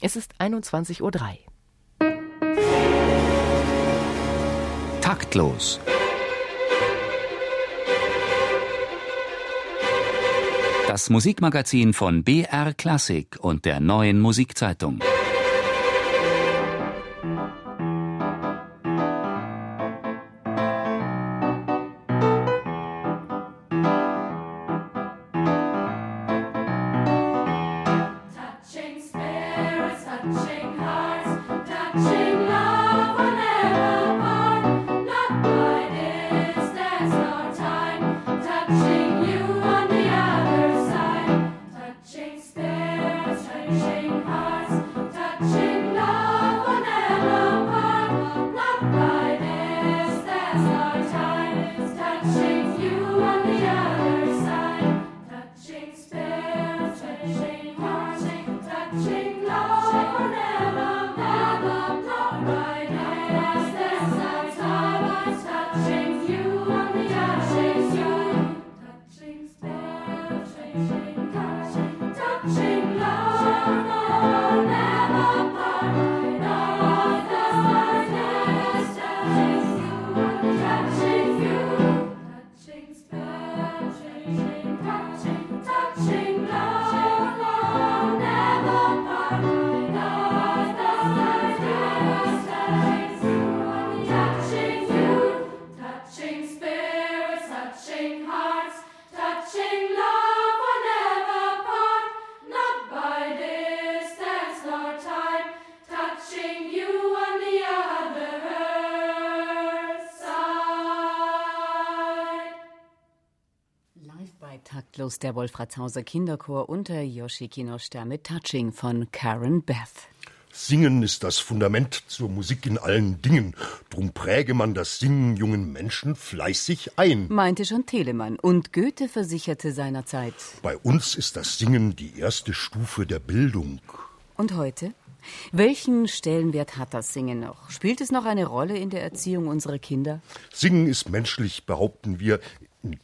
Es ist 21.03 Uhr. Taktlos. Das Musikmagazin von BR Klassik und der neuen Musikzeitung. Taktlos der Wolfratshauser Kinderchor unter Yoshi Kinoshita mit Touching von Karen Beth. Singen ist das Fundament zur Musik in allen Dingen. Drum präge man das Singen jungen Menschen fleißig ein. Meinte schon Telemann. Und Goethe versicherte seinerzeit. Bei uns ist das Singen die erste Stufe der Bildung. Und heute? Welchen Stellenwert hat das Singen noch? Spielt es noch eine Rolle in der Erziehung unserer Kinder? Singen ist menschlich, behaupten wir,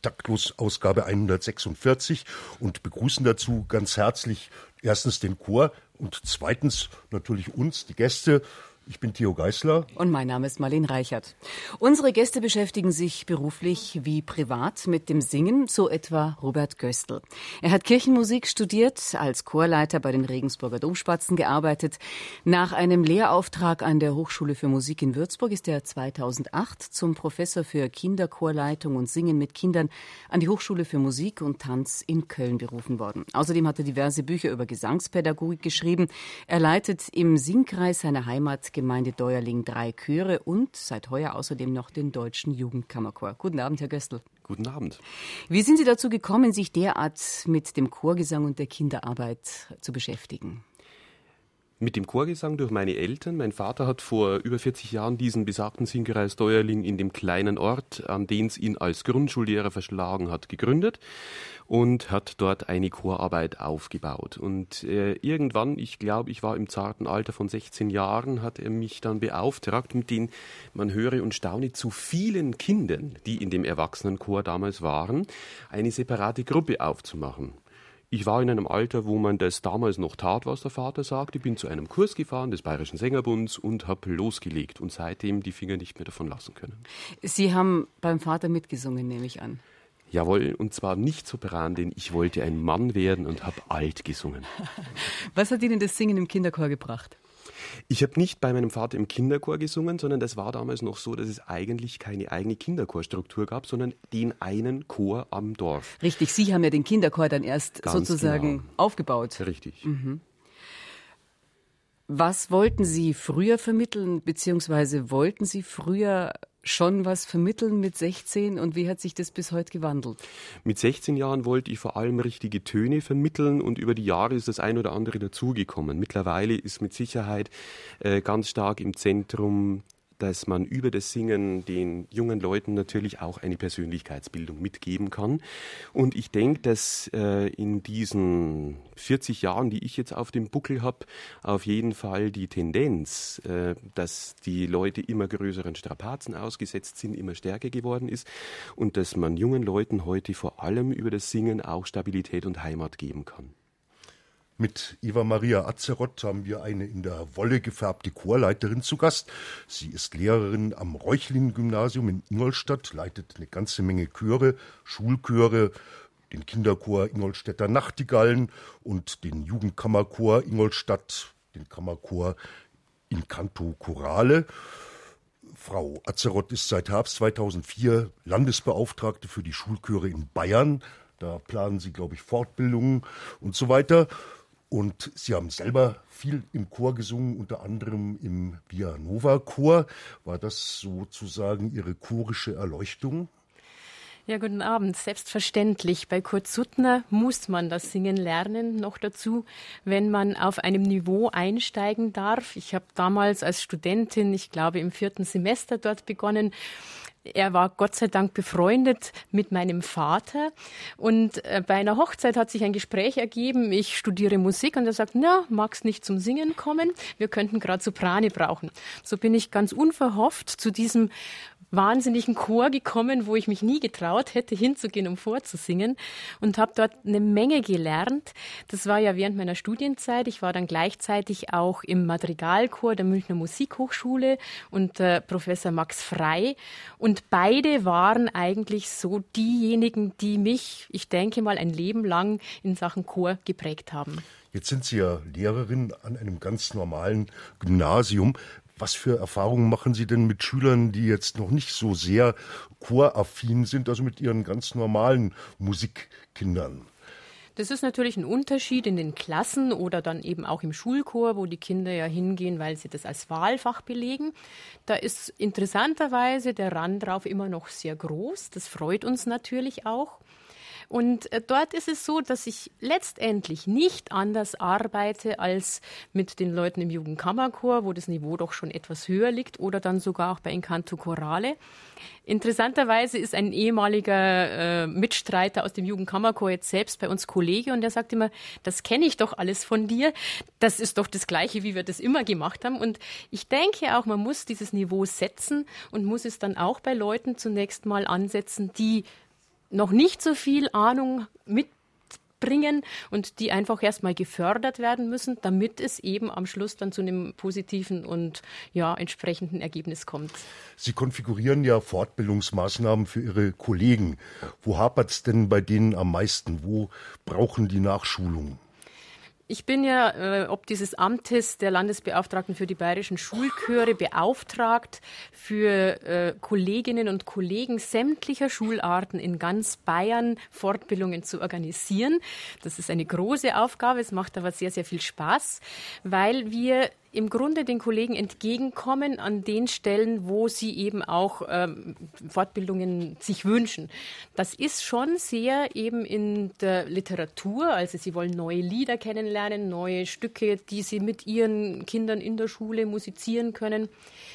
Taktlos Ausgabe 146 und begrüßen dazu ganz herzlich erstens den Chor und zweitens natürlich uns, die Gäste, ich bin Theo Geißler. Und mein Name ist Marlene Reichert. Unsere Gäste beschäftigen sich beruflich wie privat mit dem Singen, so etwa Robert Göstl. Er hat Kirchenmusik studiert, als Chorleiter bei den Regensburger Domspatzen gearbeitet. Nach einem Lehrauftrag an der Hochschule für Musik in Würzburg ist er 2008 zum Professor für Kinderchorleitung und Singen mit Kindern an die Hochschule für Musik und Tanz in Köln berufen worden. Außerdem hat er diverse Bücher über Gesangspädagogik geschrieben. Er leitet im Singkreis seiner Heimat Gemeinde Deuerling drei Chöre und seit heuer außerdem noch den Deutschen Jugendkammerchor. Guten Abend, Herr Göstl. Guten Abend. Wie sind Sie dazu gekommen, sich derart mit dem Chorgesang und der Kinderarbeit zu beschäftigen? Mit dem Chorgesang durch meine Eltern. Mein Vater hat vor über 40 Jahren diesen besagten Singkreis Deuerling in dem kleinen Ort, an den es ihn als Grundschullehrer verschlagen hat, gegründet und hat dort eine Chorarbeit aufgebaut. Und äh, irgendwann, ich glaube, ich war im zarten Alter von 16 Jahren, hat er mich dann beauftragt, mit den, man höre und staune, zu vielen Kindern, die in dem Erwachsenenchor damals waren, eine separate Gruppe aufzumachen. Ich war in einem Alter, wo man das damals noch tat, was der Vater sagte. Ich bin zu einem Kurs gefahren des Bayerischen Sängerbunds und habe losgelegt und seitdem die Finger nicht mehr davon lassen können. Sie haben beim Vater mitgesungen, nehme ich an. Jawohl, und zwar nicht Sopran, denn ich wollte ein Mann werden und habe alt gesungen. Was hat Ihnen das Singen im Kinderchor gebracht? Ich habe nicht bei meinem Vater im Kinderchor gesungen, sondern das war damals noch so, dass es eigentlich keine eigene Kinderchorstruktur gab, sondern den einen Chor am Dorf. Richtig, Sie haben ja den Kinderchor dann erst Ganz sozusagen genau. aufgebaut. Richtig. Mhm. Was wollten Sie früher vermitteln, beziehungsweise wollten Sie früher schon was vermitteln mit 16 und wie hat sich das bis heute gewandelt? Mit 16 Jahren wollte ich vor allem richtige Töne vermitteln und über die Jahre ist das ein oder andere dazugekommen. Mittlerweile ist mit Sicherheit äh, ganz stark im Zentrum dass man über das Singen den jungen Leuten natürlich auch eine Persönlichkeitsbildung mitgeben kann. Und ich denke, dass äh, in diesen 40 Jahren, die ich jetzt auf dem Buckel habe, auf jeden Fall die Tendenz, äh, dass die Leute immer größeren Strapazen ausgesetzt sind, immer stärker geworden ist und dass man jungen Leuten heute vor allem über das Singen auch Stabilität und Heimat geben kann. Mit Eva Maria Azeroth haben wir eine in der Wolle gefärbte Chorleiterin zu Gast. Sie ist Lehrerin am Reuchlin-Gymnasium in Ingolstadt, leitet eine ganze Menge Chöre, Schulchöre, den Kinderchor Ingolstädter Nachtigallen und den Jugendkammerchor Ingolstadt, den Kammerchor in Canto Chorale. Frau Azeroth ist seit Herbst 2004 Landesbeauftragte für die Schulchöre in Bayern. Da planen sie, glaube ich, Fortbildungen und so weiter. Und Sie haben selber viel im Chor gesungen, unter anderem im Via Nova Chor. War das sozusagen Ihre chorische Erleuchtung? Ja, guten Abend. Selbstverständlich. Bei Kurt Suttner muss man das Singen lernen. Noch dazu, wenn man auf einem Niveau einsteigen darf. Ich habe damals als Studentin, ich glaube im vierten Semester dort begonnen er war Gott sei Dank befreundet mit meinem Vater. Und äh, bei einer Hochzeit hat sich ein Gespräch ergeben. Ich studiere Musik und er sagt, na, magst nicht zum Singen kommen? Wir könnten gerade Soprane brauchen. So bin ich ganz unverhofft zu diesem wahnsinnigen Chor gekommen, wo ich mich nie getraut hätte, hinzugehen, um vorzusingen und habe dort eine Menge gelernt. Das war ja während meiner Studienzeit. Ich war dann gleichzeitig auch im Madrigalchor der Münchner Musikhochschule äh, Professor Max Frei. Und beide waren eigentlich so diejenigen, die mich, ich denke mal, ein Leben lang in Sachen Chor geprägt haben. Jetzt sind Sie ja Lehrerin an einem ganz normalen Gymnasium. Was für Erfahrungen machen Sie denn mit Schülern, die jetzt noch nicht so sehr choraffin sind, also mit ihren ganz normalen Musikkindern? Das ist natürlich ein Unterschied in den Klassen oder dann eben auch im Schulchor, wo die Kinder ja hingehen, weil sie das als Wahlfach belegen. Da ist interessanterweise der Rand drauf immer noch sehr groß. Das freut uns natürlich auch. Und äh, dort ist es so, dass ich letztendlich nicht anders arbeite als mit den Leuten im Jugendkammerchor, wo das Niveau doch schon etwas höher liegt, oder dann sogar auch bei Incanto Chorale. Interessanterweise ist ein ehemaliger äh, Mitstreiter aus dem Jugendkammerchor jetzt selbst bei uns Kollege und der sagt immer, das kenne ich doch alles von dir. Das ist doch das Gleiche, wie wir das immer gemacht haben. Und ich denke auch, man muss dieses Niveau setzen und muss es dann auch bei Leuten zunächst mal ansetzen, die noch nicht so viel Ahnung mitbringen und die einfach erstmal gefördert werden müssen, damit es eben am Schluss dann zu einem positiven und ja, entsprechenden Ergebnis kommt. Sie konfigurieren ja Fortbildungsmaßnahmen für Ihre Kollegen. Wo hapert es denn bei denen am meisten? Wo brauchen die Nachschulung? Ich bin ja äh, ob dieses Amtes der Landesbeauftragten für die bayerischen Schulchöre beauftragt, für äh, Kolleginnen und Kollegen sämtlicher Schularten in ganz Bayern Fortbildungen zu organisieren. Das ist eine große Aufgabe, es macht aber sehr, sehr viel Spaß, weil wir im Grunde den Kollegen entgegenkommen an den Stellen, wo sie eben auch ähm, Fortbildungen sich wünschen. Das ist schon sehr eben in der Literatur, also sie wollen neue Lieder kennenlernen, neue Stücke, die sie mit ihren Kindern in der Schule musizieren können.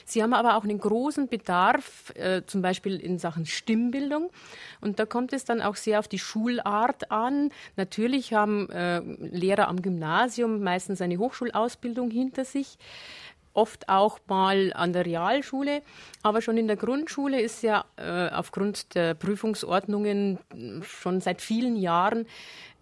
Sie haben aber auch einen großen Bedarf, äh, zum Beispiel in Sachen Stimmbildung. Und da kommt es dann auch sehr auf die Schulart an. Natürlich haben äh, Lehrer am Gymnasium meistens eine Hochschulausbildung hinter sich oft auch mal an der Realschule, aber schon in der Grundschule ist ja äh, aufgrund der Prüfungsordnungen schon seit vielen Jahren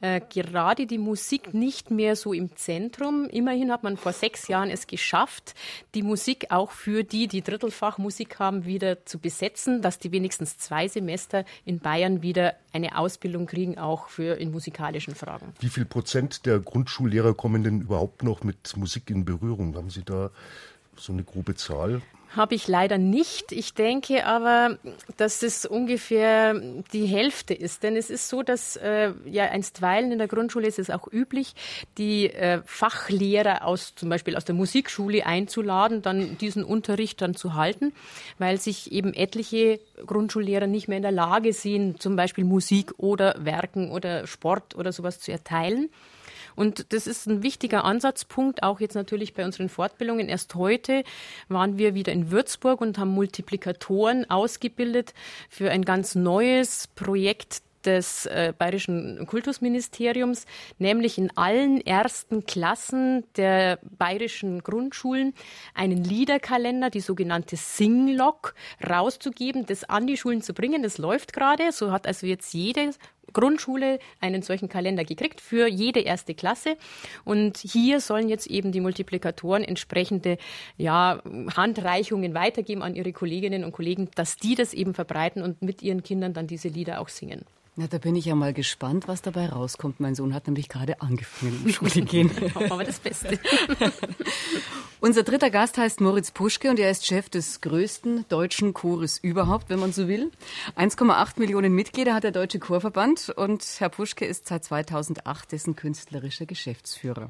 äh, gerade die Musik nicht mehr so im Zentrum. Immerhin hat man vor sechs Jahren es geschafft, die Musik auch für die, die Drittelfach Musik haben, wieder zu besetzen, dass die wenigstens zwei Semester in Bayern wieder eine Ausbildung kriegen, auch für in musikalischen Fragen. Wie viel Prozent der Grundschullehrer kommen denn überhaupt noch mit Musik in Berührung? Haben Sie da so eine grobe Zahl? Habe ich leider nicht. Ich denke aber, dass es ungefähr die Hälfte ist. Denn es ist so, dass äh, ja einstweilen in der Grundschule ist es auch üblich, die äh, Fachlehrer aus zum Beispiel aus der Musikschule einzuladen, dann diesen Unterricht dann zu halten, weil sich eben etliche Grundschullehrer nicht mehr in der Lage sehen, zum Beispiel Musik oder Werken oder Sport oder sowas zu erteilen. Und das ist ein wichtiger Ansatzpunkt, auch jetzt natürlich bei unseren Fortbildungen. Erst heute waren wir wieder in Würzburg und haben Multiplikatoren ausgebildet für ein ganz neues Projekt des äh, Bayerischen Kultusministeriums, nämlich in allen ersten Klassen der bayerischen Grundschulen einen Liederkalender, die sogenannte Singlog, rauszugeben, das an die Schulen zu bringen. Das läuft gerade. So hat also jetzt jede Grundschule einen solchen Kalender gekriegt für jede erste Klasse. Und hier sollen jetzt eben die Multiplikatoren entsprechende ja, Handreichungen weitergeben an ihre Kolleginnen und Kollegen, dass die das eben verbreiten und mit ihren Kindern dann diese Lieder auch singen. Na, da bin ich ja mal gespannt, was dabei rauskommt. Mein Sohn hat nämlich gerade angefangen, in Schule gehen. Aber das Beste. Unser dritter Gast heißt Moritz Puschke und er ist Chef des größten deutschen Chores überhaupt, wenn man so will. 1,8 Millionen Mitglieder hat der Deutsche Chorverband und Herr Puschke ist seit 2008 dessen künstlerischer Geschäftsführer.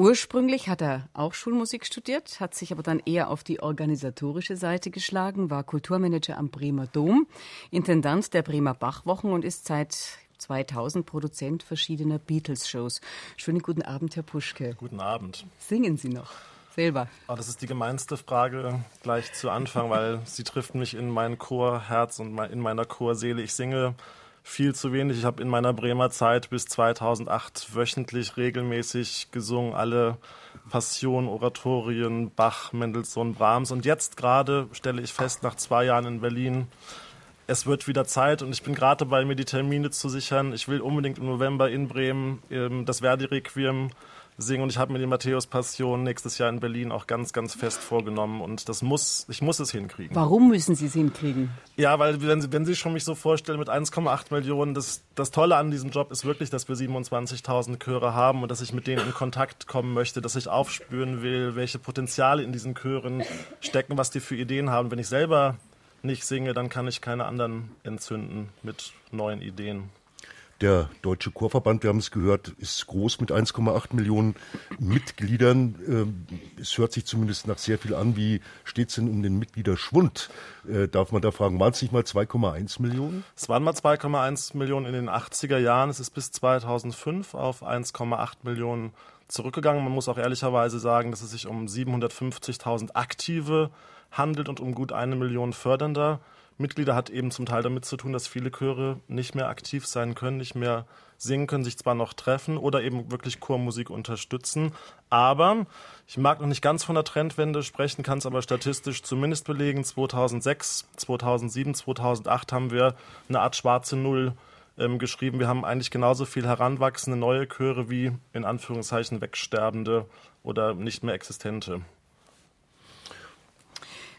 Ursprünglich hat er auch Schulmusik studiert, hat sich aber dann eher auf die organisatorische Seite geschlagen, war Kulturmanager am Bremer Dom, Intendant der Bremer Bachwochen und ist seit 2000 Produzent verschiedener Beatles-Shows. Schönen guten Abend, Herr Puschke. Guten Abend. Singen Sie noch? Selber. Oh, das ist die gemeinste Frage gleich zu Anfang, weil sie trifft mich in mein Chorherz und in meiner Chorseele. Ich singe viel zu wenig. Ich habe in meiner Bremer Zeit bis 2008 wöchentlich regelmäßig gesungen, alle Passionen, Oratorien, Bach, Mendelssohn, Brahms. Und jetzt gerade stelle ich fest, nach zwei Jahren in Berlin, es wird wieder Zeit und ich bin gerade dabei, mir die Termine zu sichern. Ich will unbedingt im November in Bremen ähm, das Verdi-Requiem singen und ich habe mir die Matthäus-Passion nächstes Jahr in Berlin auch ganz, ganz fest vorgenommen und das muss, ich muss es hinkriegen. Warum müssen Sie es hinkriegen? Ja, weil wenn Sie, wenn Sie schon mich so vorstellen mit 1,8 Millionen, das, das Tolle an diesem Job ist wirklich, dass wir 27.000 Chöre haben und dass ich mit denen in Kontakt kommen möchte, dass ich aufspüren will, welche Potenziale in diesen Chören stecken, was die für Ideen haben. Wenn ich selber nicht singe, dann kann ich keine anderen entzünden mit neuen Ideen. Der Deutsche Chorverband, wir haben es gehört, ist groß mit 1,8 Millionen Mitgliedern. Ähm, es hört sich zumindest nach sehr viel an. Wie steht es denn um den Mitgliederschwund? Äh, darf man da fragen, waren es nicht mal 2,1 Millionen? Es waren mal 2,1 Millionen in den 80er Jahren. Es ist bis 2005 auf 1,8 Millionen zurückgegangen. Man muss auch ehrlicherweise sagen, dass es sich um 750.000 aktive handelt und um gut eine Million fördernder Mitglieder hat eben zum Teil damit zu tun, dass viele Chöre nicht mehr aktiv sein können, nicht mehr singen können, sich zwar noch treffen oder eben wirklich Chormusik unterstützen. Aber ich mag noch nicht ganz von der Trendwende sprechen, kann es aber statistisch zumindest belegen. 2006, 2007, 2008 haben wir eine Art schwarze Null ähm, geschrieben. Wir haben eigentlich genauso viel heranwachsende neue Chöre wie in Anführungszeichen wegsterbende oder nicht mehr existente.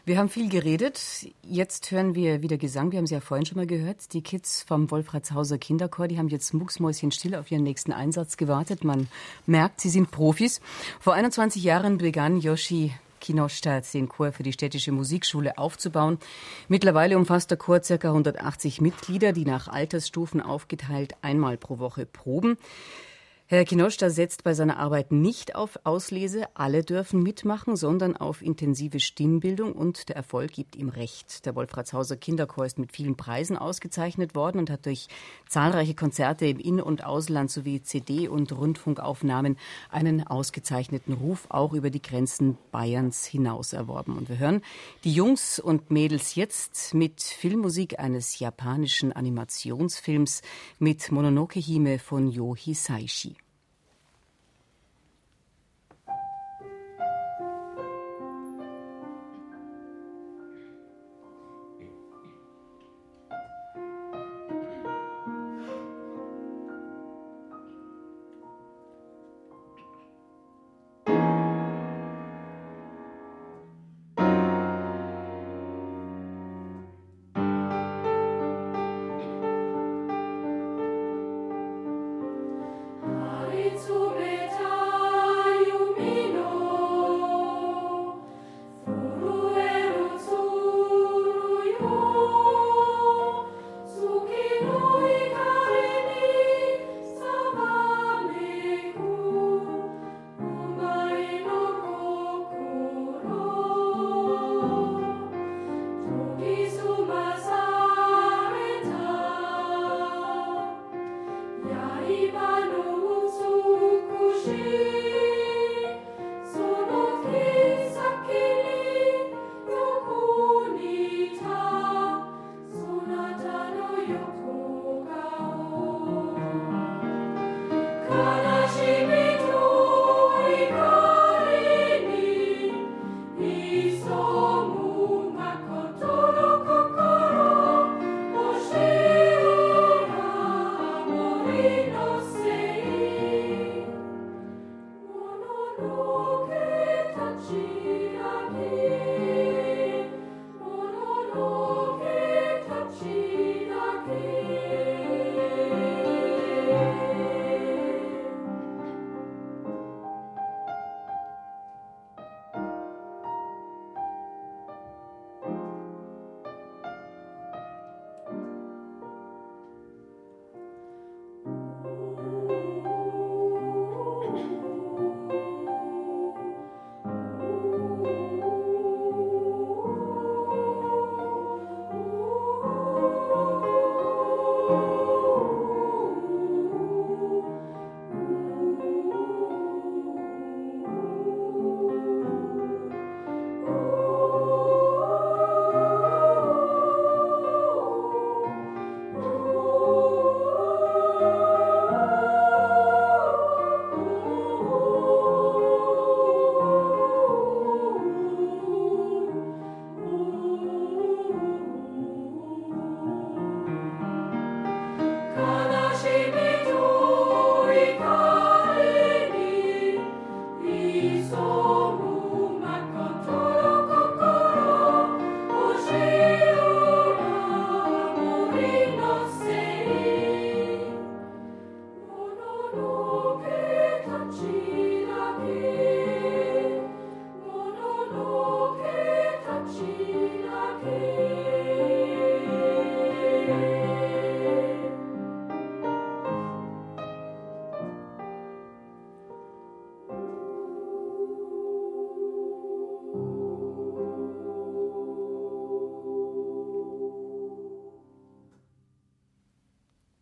Wir haben viel geredet. Jetzt hören wir wieder Gesang. Wir haben sie ja vorhin schon mal gehört. Die Kids vom Wolfratshauser Kinderchor, die haben jetzt mucksmäuschenstill auf ihren nächsten Einsatz gewartet. Man merkt, sie sind Profis. Vor 21 Jahren begann Yoshi Kinostadt den Chor für die städtische Musikschule aufzubauen. Mittlerweile umfasst der Chor ca. 180 Mitglieder, die nach Altersstufen aufgeteilt einmal pro Woche proben. Herr Kinoschta setzt bei seiner Arbeit nicht auf Auslese, alle dürfen mitmachen, sondern auf intensive Stimmbildung und der Erfolg gibt ihm recht. Der Wolfratshauser Kinderchor ist mit vielen Preisen ausgezeichnet worden und hat durch zahlreiche Konzerte im In- und Ausland sowie CD- und Rundfunkaufnahmen einen ausgezeichneten Ruf auch über die Grenzen Bayerns hinaus erworben. Und wir hören die Jungs und Mädels jetzt mit Filmmusik eines japanischen Animationsfilms mit Mononoke Hime von Yo Hisaishi.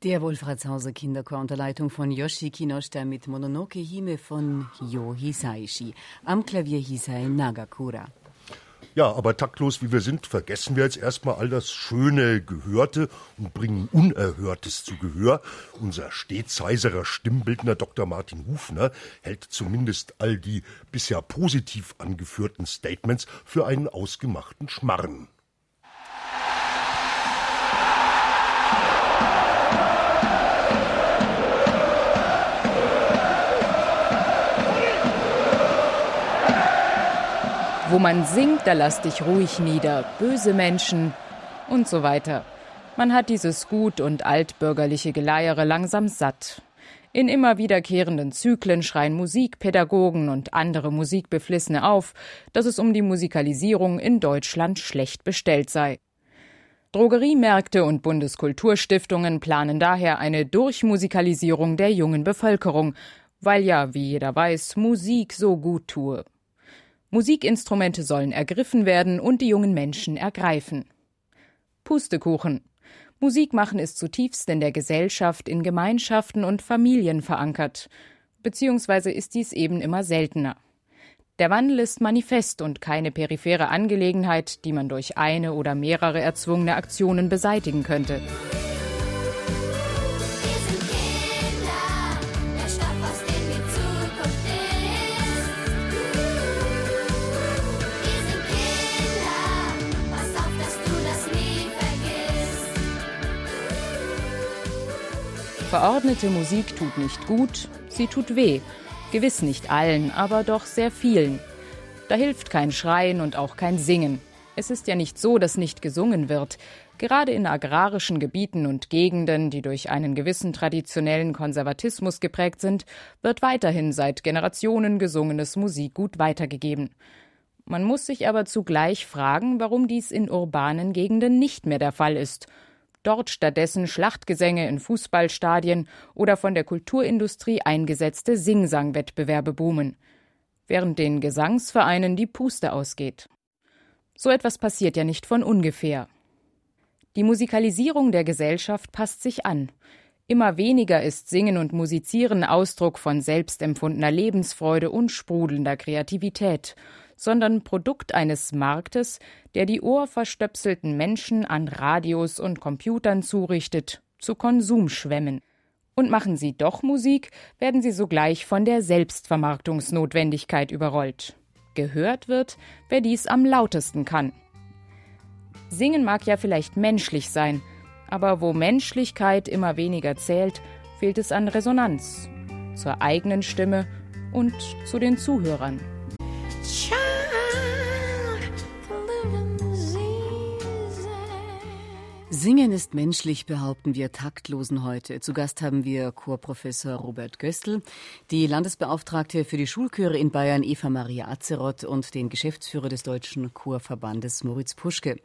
Der Wolfratshauser Kinderchor unter Leitung von Yoshi Kinoshita mit Mononoke Hime von Yo Hisaishi. Am Klavier Hisai Nagakura. Ja, aber taktlos wie wir sind, vergessen wir jetzt erstmal all das schöne Gehörte und bringen Unerhörtes zu Gehör. Unser stets heiserer Stimmbildner Dr. Martin Hufner hält zumindest all die bisher positiv angeführten Statements für einen ausgemachten Schmarren. Wo man singt, da lass dich ruhig nieder, böse Menschen und so weiter. Man hat dieses gut und altbürgerliche Geleiere langsam satt. In immer wiederkehrenden Zyklen schreien Musikpädagogen und andere Musikbeflissene auf, dass es um die Musikalisierung in Deutschland schlecht bestellt sei. Drogeriemärkte und Bundeskulturstiftungen planen daher eine Durchmusikalisierung der jungen Bevölkerung, weil ja, wie jeder weiß, Musik so gut tue. Musikinstrumente sollen ergriffen werden und die jungen Menschen ergreifen. Pustekuchen. Musik machen ist zutiefst in der Gesellschaft, in Gemeinschaften und Familien verankert. Beziehungsweise ist dies eben immer seltener. Der Wandel ist manifest und keine periphere Angelegenheit, die man durch eine oder mehrere erzwungene Aktionen beseitigen könnte. Verordnete Musik tut nicht gut, sie tut weh. Gewiss nicht allen, aber doch sehr vielen. Da hilft kein Schreien und auch kein Singen. Es ist ja nicht so, dass nicht gesungen wird. Gerade in agrarischen Gebieten und Gegenden, die durch einen gewissen traditionellen Konservatismus geprägt sind, wird weiterhin seit Generationen gesungenes Musikgut weitergegeben. Man muss sich aber zugleich fragen, warum dies in urbanen Gegenden nicht mehr der Fall ist – dort stattdessen Schlachtgesänge in Fußballstadien oder von der Kulturindustrie eingesetzte Singsangwettbewerbe boomen, während den Gesangsvereinen die Puste ausgeht. So etwas passiert ja nicht von ungefähr. Die Musikalisierung der Gesellschaft passt sich an. Immer weniger ist Singen und Musizieren Ausdruck von selbstempfundener Lebensfreude und sprudelnder Kreativität, sondern Produkt eines Marktes, der die ohrverstöpselten Menschen an Radios und Computern zurichtet, zu Konsumschwämmen. Und machen sie doch Musik, werden sie sogleich von der Selbstvermarktungsnotwendigkeit überrollt. Gehört wird, wer dies am lautesten kann. Singen mag ja vielleicht menschlich sein, aber wo Menschlichkeit immer weniger zählt, fehlt es an Resonanz zur eigenen Stimme und zu den Zuhörern. Singen ist menschlich, behaupten wir Taktlosen heute. Zu Gast haben wir Chorprofessor Robert Göstl, die Landesbeauftragte für die Schulchöre in Bayern Eva Maria Azeroth und den Geschäftsführer des Deutschen Chorverbandes Moritz Puschke.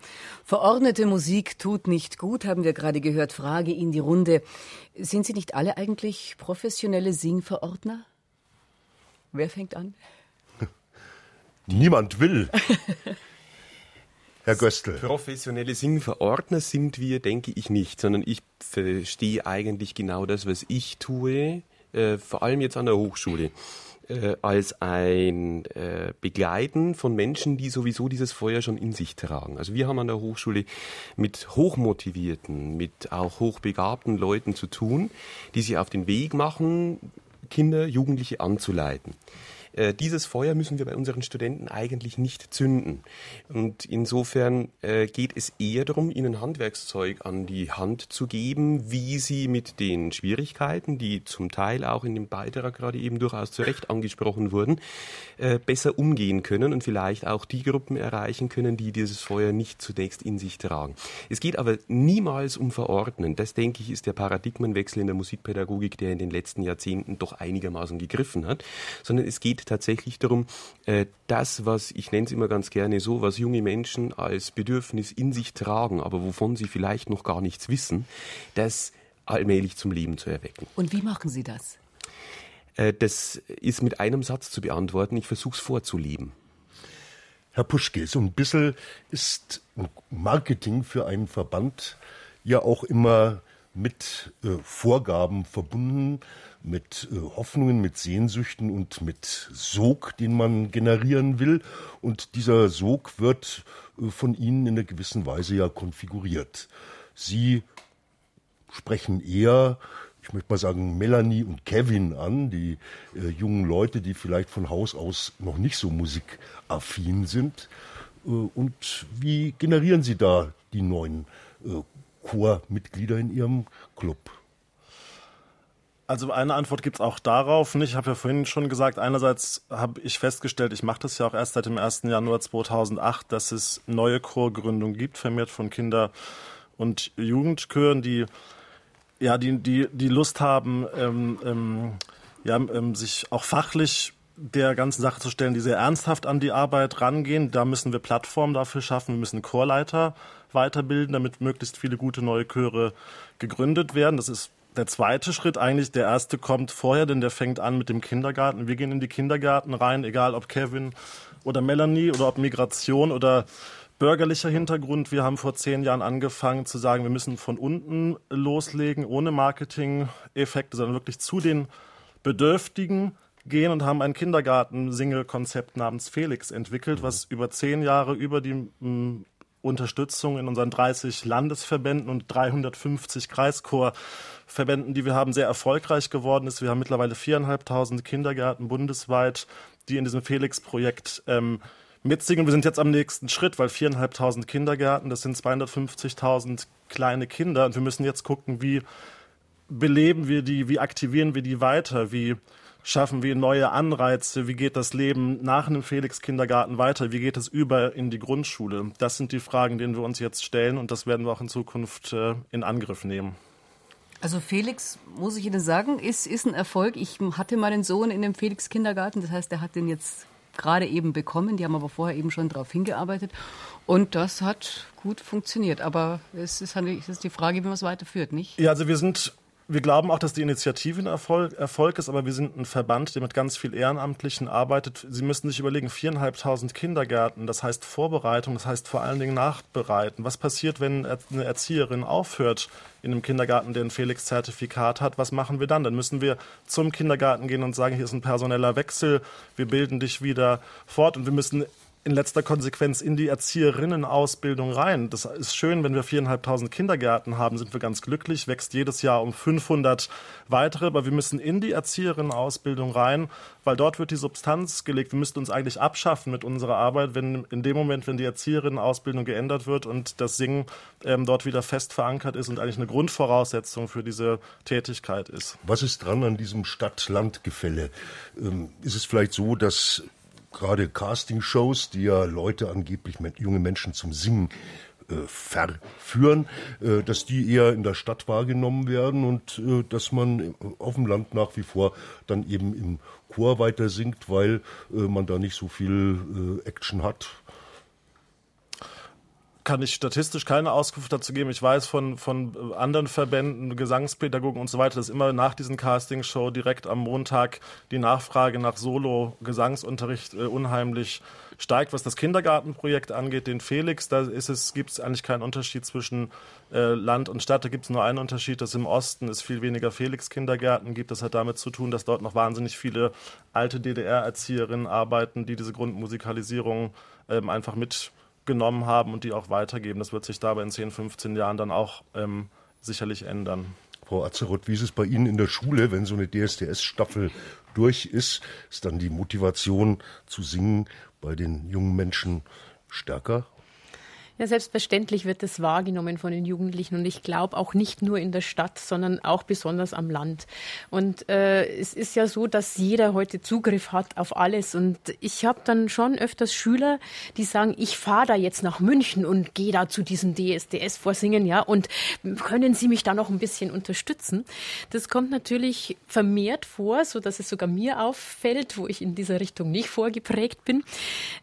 Verordnete Musik tut nicht gut, haben wir gerade gehört. Frage in die Runde. Sind Sie nicht alle eigentlich professionelle Singverordner? Wer fängt an? Niemand will. Herr Göstl. Professionelle Singverordner sind wir, denke ich nicht, sondern ich verstehe eigentlich genau das, was ich tue, äh, vor allem jetzt an der Hochschule, äh, als ein äh, Begleiten von Menschen, die sowieso dieses Feuer schon in sich tragen. Also wir haben an der Hochschule mit hochmotivierten, mit auch hochbegabten Leuten zu tun, die sich auf den Weg machen, Kinder, Jugendliche anzuleiten. Äh, dieses Feuer müssen wir bei unseren Studenten eigentlich nicht zünden. Und insofern äh, geht es eher darum, ihnen Handwerkszeug an die Hand zu geben, wie sie mit den Schwierigkeiten, die zum Teil auch in dem Beitrag gerade eben durchaus zu Recht angesprochen wurden, äh, besser umgehen können und vielleicht auch die Gruppen erreichen können, die dieses Feuer nicht zunächst in sich tragen. Es geht aber niemals um Verordnen. Das, denke ich, ist der Paradigmenwechsel in der Musikpädagogik, der in den letzten Jahrzehnten doch einigermaßen gegriffen hat, sondern es geht tatsächlich darum, äh, das, was ich nenne es immer ganz gerne so, was junge Menschen als Bedürfnis in sich tragen, aber wovon sie vielleicht noch gar nichts wissen, das allmählich zum Leben zu erwecken. Und wie machen Sie das? Äh, das ist mit einem Satz zu beantworten. Ich versuche es vorzuleben. Herr Puschke, so ein bisschen ist Marketing für einen Verband ja auch immer mit äh, Vorgaben verbunden, mit äh, Hoffnungen, mit Sehnsüchten und mit Sog, den man generieren will. Und dieser Sog wird äh, von Ihnen in einer gewissen Weise ja konfiguriert. Sie sprechen eher ich möchte mal sagen, Melanie und Kevin an, die äh, jungen Leute, die vielleicht von Haus aus noch nicht so musikaffin sind. Äh, und wie generieren Sie da die neuen äh, Chormitglieder in Ihrem Club? Also eine Antwort gibt es auch darauf nicht. Ich habe ja vorhin schon gesagt, einerseits habe ich festgestellt, ich mache das ja auch erst seit dem 1. Januar 2008, dass es neue Chorgründungen gibt, vermehrt von Kinder- und Jugendchören, die ja, die, die, die Lust haben, ähm, ähm, ja, ähm, sich auch fachlich der ganzen Sache zu stellen, die sehr ernsthaft an die Arbeit rangehen. Da müssen wir Plattformen dafür schaffen. Wir müssen Chorleiter weiterbilden, damit möglichst viele gute neue Chöre gegründet werden. Das ist der zweite Schritt eigentlich. Der erste kommt vorher, denn der fängt an mit dem Kindergarten. Wir gehen in die Kindergärten rein, egal ob Kevin oder Melanie oder ob Migration oder bürgerlicher Hintergrund. Wir haben vor zehn Jahren angefangen zu sagen, wir müssen von unten loslegen, ohne Marketing-Effekte, sondern wirklich zu den Bedürftigen gehen und haben ein Kindergarten-Single-Konzept namens Felix entwickelt, was über zehn Jahre über die m, mm, Unterstützung in unseren 30 Landesverbänden und 350 Kreischorverbänden, die wir haben, sehr erfolgreich geworden ist. Wir haben mittlerweile viereinhalbtausend Kindergärten bundesweit, die in diesem Felix-Projekt ähm, mitsingen. Wir sind jetzt am nächsten Schritt, weil viereinhalbtausend Kindergärten, das sind 250.000 kleine Kinder und wir müssen jetzt gucken, wie beleben wir die, wie aktivieren wir die weiter, wie schaffen wir neue Anreize, wie geht das Leben nach einem Felix-Kindergarten weiter, wie geht es über in die Grundschule. Das sind die Fragen, denen wir uns jetzt stellen und das werden wir auch in Zukunft äh, in Angriff nehmen. Also Felix, muss ich Ihnen sagen, ist, ist ein Erfolg. Ich hatte meinen Sohn in dem Felix-Kindergarten, das heißt, er hat den jetzt gerade eben bekommen. Die haben aber vorher eben schon darauf hingearbeitet. Und das hat gut funktioniert. Aber es ist, halt, es ist die Frage, wie man es weiterführt, nicht? Ja, also wir sind wir glauben auch, dass die Initiative ein Erfolg, Erfolg, ist, aber wir sind ein Verband, der mit ganz viel Ehrenamtlichen arbeitet. Sie müssen sich überlegen, viereinhalbtausend Kindergärten, das heißt Vorbereitung, das heißt vor allen Dingen Nachbereiten. Was passiert, wenn eine Erzieherin aufhört in einem Kindergarten, der ein Felix-Zertifikat hat? Was machen wir dann? Dann müssen wir zum Kindergarten gehen und sagen, hier ist ein personeller Wechsel, wir bilden dich wieder fort und wir müssen in letzter Konsequenz in die Erzieherinnenausbildung rein. Das ist schön, wenn wir viereinhalbtausend Kindergärten haben, sind wir ganz glücklich, wächst jedes Jahr um 500 weitere, aber wir müssen in die Erzieherinnenausbildung rein, weil dort wird die Substanz gelegt. Wir müssten uns eigentlich abschaffen mit unserer Arbeit, wenn in dem Moment, wenn die Erzieherinnenausbildung geändert wird und das Singen ähm, dort wieder fest verankert ist und eigentlich eine Grundvoraussetzung für diese Tätigkeit ist. Was ist dran an diesem Stadt-Land-Gefälle? Ähm, ist es vielleicht so, dass gerade Castingshows, die ja Leute angeblich, junge Menschen zum Singen äh, verführen, äh, dass die eher in der Stadt wahrgenommen werden und äh, dass man auf dem Land nach wie vor dann eben im Chor weiter singt, weil äh, man da nicht so viel äh, Action hat kann ich statistisch keine Auskunft dazu geben. Ich weiß von, von anderen Verbänden, Gesangspädagogen und so weiter, dass immer nach diesen Castingshow direkt am Montag die Nachfrage nach Solo-Gesangsunterricht äh, unheimlich steigt. Was das Kindergartenprojekt angeht, den Felix, da ist es, gibt es eigentlich keinen Unterschied zwischen äh, Land und Stadt. Da gibt es nur einen Unterschied, dass im Osten es viel weniger Felix-Kindergärten gibt. Das hat damit zu tun, dass dort noch wahnsinnig viele alte DDR-Erzieherinnen arbeiten, die diese Grundmusikalisierung ähm, einfach mit genommen haben und die auch weitergeben. Das wird sich dabei in 10, 15 Jahren dann auch ähm, sicherlich ändern. Frau Azeroth, wie ist es bei Ihnen in der Schule, wenn so eine DSDS-Staffel durch ist, ist dann die Motivation zu singen bei den jungen Menschen stärker ja, selbstverständlich wird das wahrgenommen von den Jugendlichen und ich glaube auch nicht nur in der Stadt, sondern auch besonders am Land. Und äh, es ist ja so, dass jeder heute Zugriff hat auf alles und ich habe dann schon öfters Schüler, die sagen, ich fahre da jetzt nach München und gehe da zu diesem DSDS vorsingen, ja, und können Sie mich da noch ein bisschen unterstützen? Das kommt natürlich vermehrt vor, so dass es sogar mir auffällt, wo ich in dieser Richtung nicht vorgeprägt bin.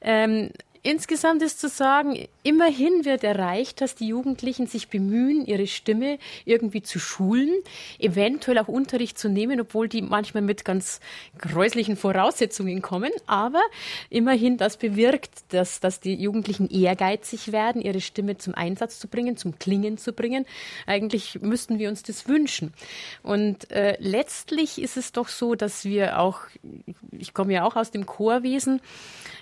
Ähm, Insgesamt ist zu sagen, immerhin wird erreicht, dass die Jugendlichen sich bemühen, ihre Stimme irgendwie zu schulen, eventuell auch Unterricht zu nehmen, obwohl die manchmal mit ganz gräuslichen Voraussetzungen kommen. Aber immerhin das bewirkt, dass, dass die Jugendlichen ehrgeizig werden, ihre Stimme zum Einsatz zu bringen, zum Klingen zu bringen. Eigentlich müssten wir uns das wünschen. Und äh, letztlich ist es doch so, dass wir auch, ich komme ja auch aus dem Chorwesen,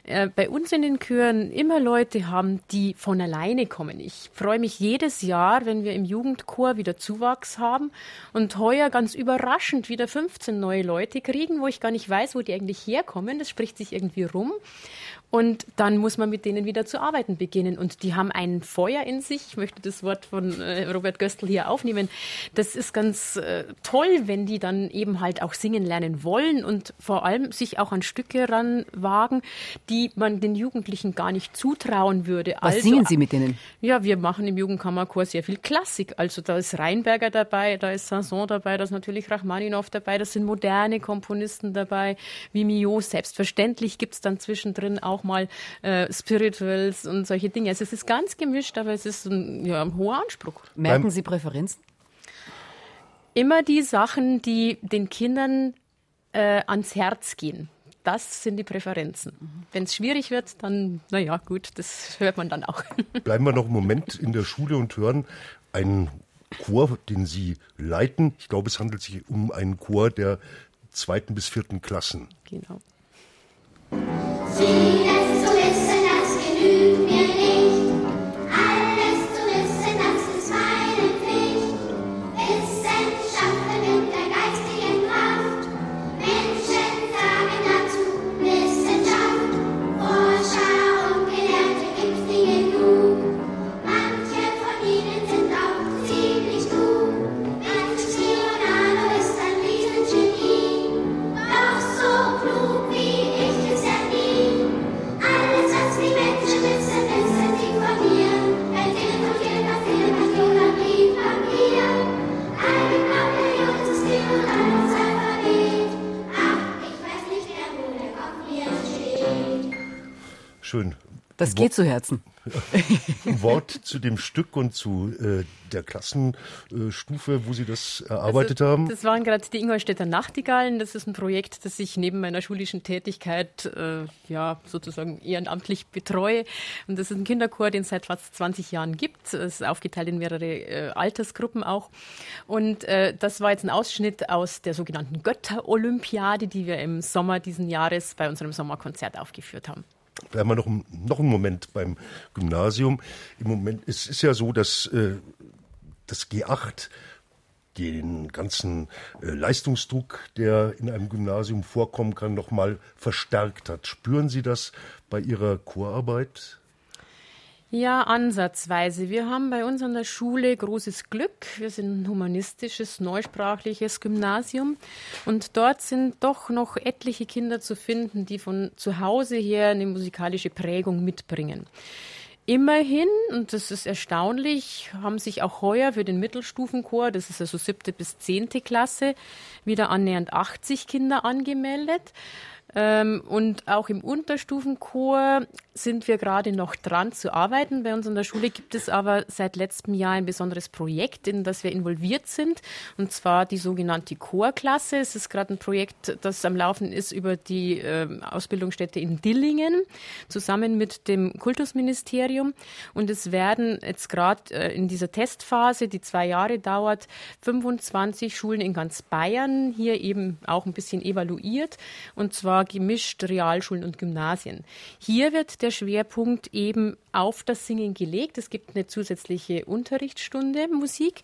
äh, bei uns in den Chören immer Leute haben, die von alleine kommen. Ich freue mich jedes Jahr, wenn wir im Jugendchor wieder Zuwachs haben und heuer ganz überraschend wieder 15 neue Leute kriegen, wo ich gar nicht weiß, wo die eigentlich herkommen. Das spricht sich irgendwie rum. Und dann muss man mit denen wieder zu arbeiten beginnen. Und die haben ein Feuer in sich. Ich möchte das Wort von äh, Robert Göstl hier aufnehmen. Das ist ganz äh, toll, wenn die dann eben halt auch singen lernen wollen und vor allem sich auch an Stücke ranwagen, die man den Jugendlichen gar nicht zutrauen würde. Was also, singen Sie mit denen? Ja, wir machen im Jugendkammerchor sehr viel Klassik. Also da ist Rheinberger dabei, da ist Sanson dabei, da ist natürlich Rachmaninow dabei, das sind moderne Komponisten dabei, wie Mio. Selbstverständlich gibt es dann zwischendrin auch auch mal äh, Spirituals und solche Dinge. Also es ist ganz gemischt, aber es ist ein, ja, ein hoher Anspruch. Merken Sie Präferenzen? Immer die Sachen, die den Kindern äh, ans Herz gehen. Das sind die Präferenzen. Wenn es schwierig wird, dann, naja, gut, das hört man dann auch. Bleiben wir noch einen Moment in der Schule und hören einen Chor, den Sie leiten. Ich glaube, es handelt sich um einen Chor der zweiten bis vierten Klassen. Genau. See Das geht zu Herzen. Ein Wort zu dem Stück und zu äh, der Klassenstufe, wo Sie das erarbeitet also, haben. Das waren gerade die Ingolstädter Nachtigallen. Das ist ein Projekt, das ich neben meiner schulischen Tätigkeit äh, ja sozusagen ehrenamtlich betreue. Und das ist ein Kinderchor, den es seit fast 20 Jahren gibt. Es ist aufgeteilt in mehrere äh, Altersgruppen auch. Und äh, das war jetzt ein Ausschnitt aus der sogenannten Götter-Olympiade, die wir im Sommer diesen Jahres bei unserem Sommerkonzert aufgeführt haben. Bleiben wir noch, noch einen Moment beim Gymnasium. Im Moment es ist ja so, dass äh, das G8 den ganzen äh, Leistungsdruck, der in einem Gymnasium vorkommen kann, noch mal verstärkt hat. Spüren Sie das bei Ihrer Chorarbeit? Ja, ansatzweise. Wir haben bei uns an der Schule großes Glück. Wir sind ein humanistisches, neusprachliches Gymnasium. Und dort sind doch noch etliche Kinder zu finden, die von zu Hause her eine musikalische Prägung mitbringen. Immerhin, und das ist erstaunlich, haben sich auch heuer für den Mittelstufenchor, das ist also siebte bis zehnte Klasse, wieder annähernd 80 Kinder angemeldet. Ähm, und auch im Unterstufenchor sind wir gerade noch dran zu arbeiten. Bei uns an der Schule gibt es aber seit letztem Jahr ein besonderes Projekt, in das wir involviert sind, und zwar die sogenannte Chorklasse. Es ist gerade ein Projekt, das am Laufen ist über die äh, Ausbildungsstätte in Dillingen, zusammen mit dem Kultusministerium. Und es werden jetzt gerade äh, in dieser Testphase, die zwei Jahre dauert, 25 Schulen in ganz Bayern hier eben auch ein bisschen evaluiert. Und zwar gemischt Realschulen und Gymnasien. Hier wird der Schwerpunkt eben auf das Singen gelegt. Es gibt eine zusätzliche Unterrichtsstunde Musik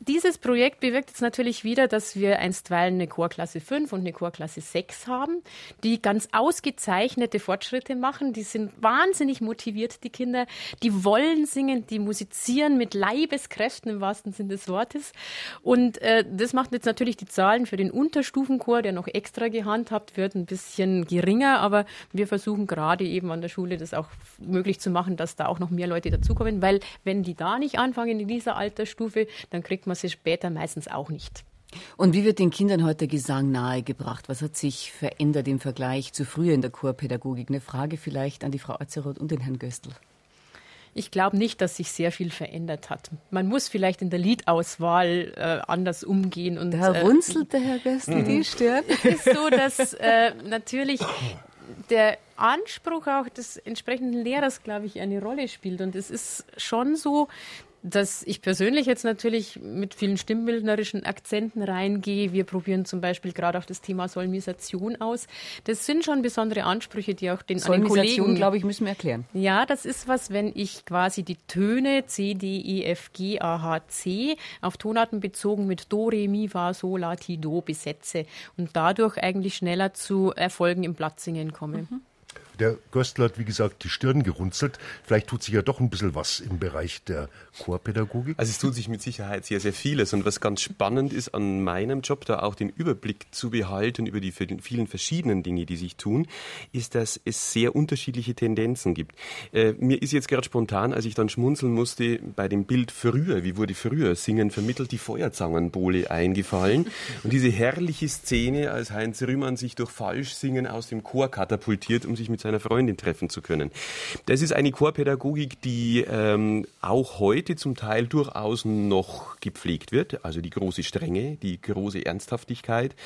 dieses Projekt bewirkt jetzt natürlich wieder, dass wir einstweilen eine Chorklasse 5 und eine Chorklasse 6 haben, die ganz ausgezeichnete Fortschritte machen. Die sind wahnsinnig motiviert, die Kinder. Die wollen singen, die musizieren mit Leibeskräften im wahrsten Sinne des Wortes. Und äh, das macht jetzt natürlich die Zahlen für den Unterstufenchor, der noch extra gehandhabt wird, ein bisschen geringer. Aber wir versuchen gerade eben an der Schule das auch möglich zu machen, dass da auch noch mehr Leute dazukommen. Weil wenn die da nicht anfangen in dieser Altersstufe, dann kriegt man sie später meistens auch nicht. Und wie wird den Kindern heute Gesang nahegebracht? Was hat sich verändert im Vergleich zu früher in der Chorpädagogik? Eine Frage vielleicht an die Frau Azeroth und den Herrn Göstl. Ich glaube nicht, dass sich sehr viel verändert hat. Man muss vielleicht in der Liedauswahl äh, anders umgehen. Und, da äh, runzelt der Herr Göstl die Stirn. Es ist so, dass äh, natürlich der Anspruch auch des entsprechenden Lehrers, glaube ich, eine Rolle spielt. Und es ist schon so, dass ich persönlich jetzt natürlich mit vielen stimmbildnerischen Akzenten reingehe. Wir probieren zum Beispiel gerade auch das Thema Solmisation aus. Das sind schon besondere Ansprüche, die auch den, an den Kollegen... glaube ich, müssen wir erklären. Ja, das ist was, wenn ich quasi die Töne C, D, E, F, G, A, H, C auf Tonarten bezogen mit Do, Re, Mi, Fa, Sol, La, Ti, Do besetze und dadurch eigentlich schneller zu Erfolgen im Blattsingen komme. Mhm. Der Göstler hat, wie gesagt, die Stirn gerunzelt. Vielleicht tut sich ja doch ein bisschen was im Bereich der Chorpädagogik. Also es tut sich mit Sicherheit sehr, sehr vieles. Und was ganz spannend ist an meinem Job, da auch den Überblick zu behalten über die vielen verschiedenen Dinge, die sich tun, ist, dass es sehr unterschiedliche Tendenzen gibt. Äh, mir ist jetzt gerade spontan, als ich dann schmunzeln musste, bei dem Bild früher, wie wurde früher Singen vermittelt, die Feuerzangenbowle eingefallen. Und diese herrliche Szene, als Heinz Rühmann sich durch Falschsingen aus dem Chor katapultiert, um sich mit seiner Freundin treffen zu können. Das ist eine Chorpädagogik, die ähm, auch heute zum Teil durchaus noch gepflegt wird, also die große Strenge, die große Ernsthaftigkeit.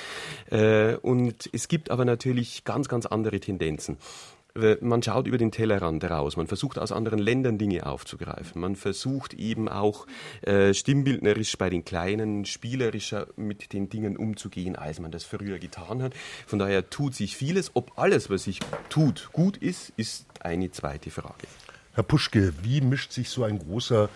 Äh, und es gibt aber natürlich ganz, ganz andere Tendenzen. Äh, man schaut über den Tellerrand raus, man versucht aus anderen Ländern Dinge aufzugreifen, man versucht eben auch äh, stimmbildnerisch bei den Kleinen spielerischer mit den Dingen umzugehen, als man das früher getan hat. Von daher tut sich vieles. Ob alles, was sich tut, gut ist, ist eine zweite Frage. Herr Puschke, wie mischt sich so ein großer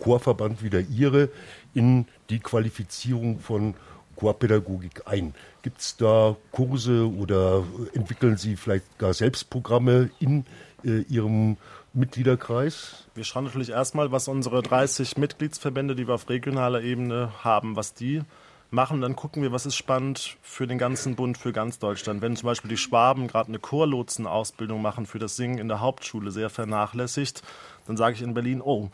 Chorverband wie der Ihre in die Qualifizierung von Chorpädagogik ein? Gibt es da Kurse oder entwickeln Sie vielleicht gar selbst Programme in äh, Ihrem Mitgliederkreis? Wir schauen natürlich erstmal, was unsere 30 Mitgliedsverbände, die wir auf regionaler Ebene haben, was die machen. Dann gucken wir, was ist spannend für den ganzen Bund, für ganz Deutschland. Wenn zum Beispiel die Schwaben gerade eine Chorlotsenausbildung machen für das Singen in der Hauptschule, sehr vernachlässigt, dann sage ich in Berlin, oh,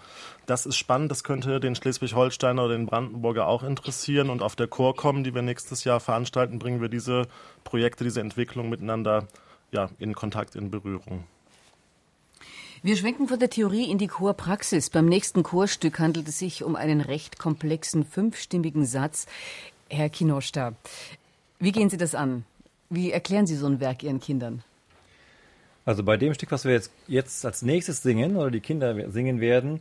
das ist spannend, das könnte den Schleswig-Holsteiner oder den Brandenburger auch interessieren. Und auf der Chorcom, die wir nächstes Jahr veranstalten, bringen wir diese Projekte, diese Entwicklung miteinander ja, in Kontakt, in Berührung. Wir schwenken von der Theorie in die Chorpraxis. Beim nächsten Chorstück handelt es sich um einen recht komplexen fünfstimmigen Satz. Herr Kinosta, wie gehen Sie das an? Wie erklären Sie so ein Werk Ihren Kindern? Also bei dem Stück, was wir jetzt, jetzt als nächstes singen oder die Kinder singen werden,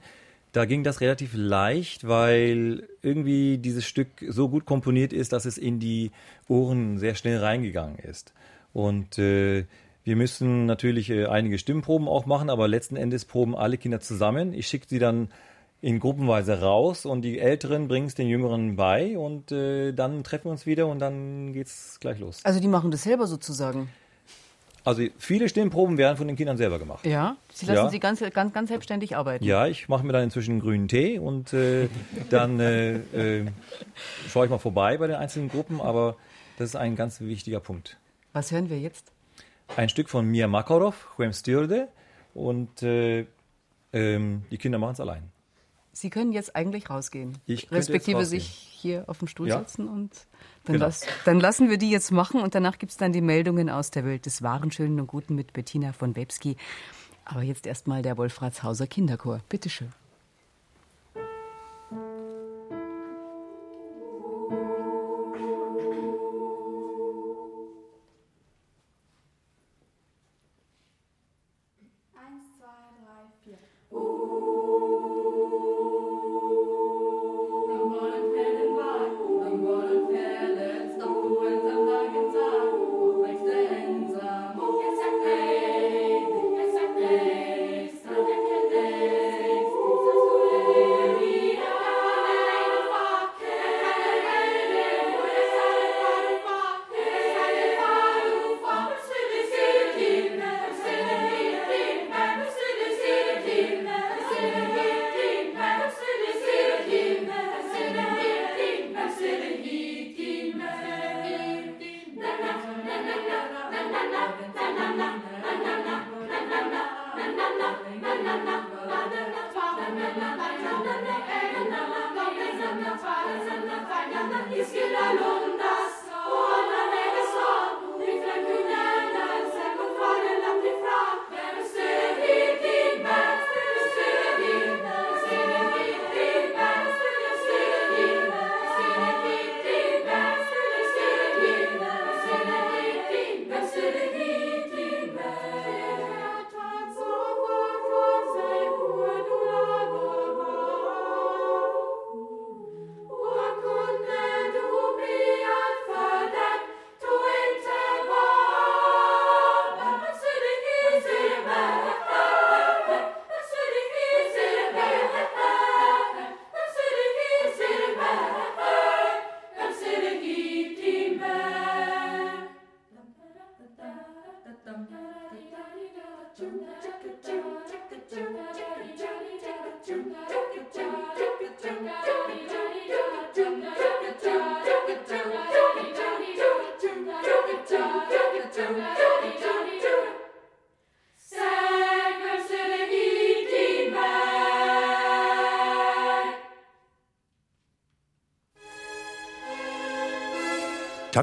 da ging das relativ leicht, weil irgendwie dieses Stück so gut komponiert ist, dass es in die Ohren sehr schnell reingegangen ist. Und äh, wir müssen natürlich äh, einige Stimmproben auch machen, aber letzten Endes proben alle Kinder zusammen. Ich schicke sie dann in Gruppenweise raus und die Älteren bringen es den Jüngeren bei und äh, dann treffen wir uns wieder und dann geht's gleich los. Also die machen das selber sozusagen? Also viele Stimmproben werden von den Kindern selber gemacht. Ja, Sie lassen ja. sie ganz, ganz, ganz selbstständig arbeiten. Ja, ich mache mir dann inzwischen einen grünen Tee und äh, dann äh, äh, schaue ich mal vorbei bei den einzelnen Gruppen, aber das ist ein ganz wichtiger Punkt. Was hören wir jetzt? Ein Stück von Mia Makarov, Huem Styrde und äh, ähm, die Kinder machen es allein. Sie können jetzt eigentlich rausgehen. Ich respektive rausgehen. sich hier auf dem Stuhl ja. setzen und dann, genau. las, dann, lassen wir die jetzt machen und danach gibt es dann die Meldungen aus der Welt des Wahren, Schönen und Guten mit Bettina von Webski. Aber jetzt erstmal der Wolfratshauser Kinderchor. Bitteschön.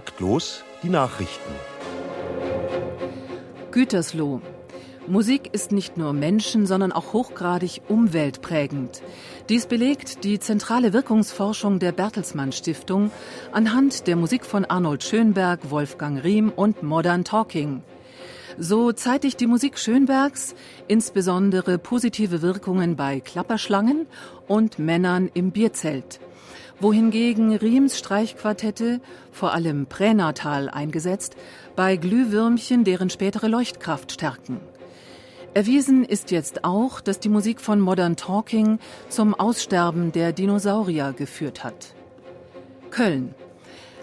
Taktlos die Nachrichten. Gütersloh. Musik ist nicht nur Menschen, sondern auch hochgradig umweltprägend. Dies belegt die zentrale Wirkungsforschung der Bertelsmann Stiftung anhand der Musik von Arnold Schönberg, Wolfgang Riem und Modern Talking. So zeitigt die Musik Schönbergs insbesondere positive Wirkungen bei Klapperschlangen und Männern im Bierzelt wohingegen Riems Streichquartette, vor allem pränatal eingesetzt, bei Glühwürmchen deren spätere Leuchtkraft stärken. Erwiesen ist jetzt auch, dass die Musik von Modern Talking zum Aussterben der Dinosaurier geführt hat. Köln.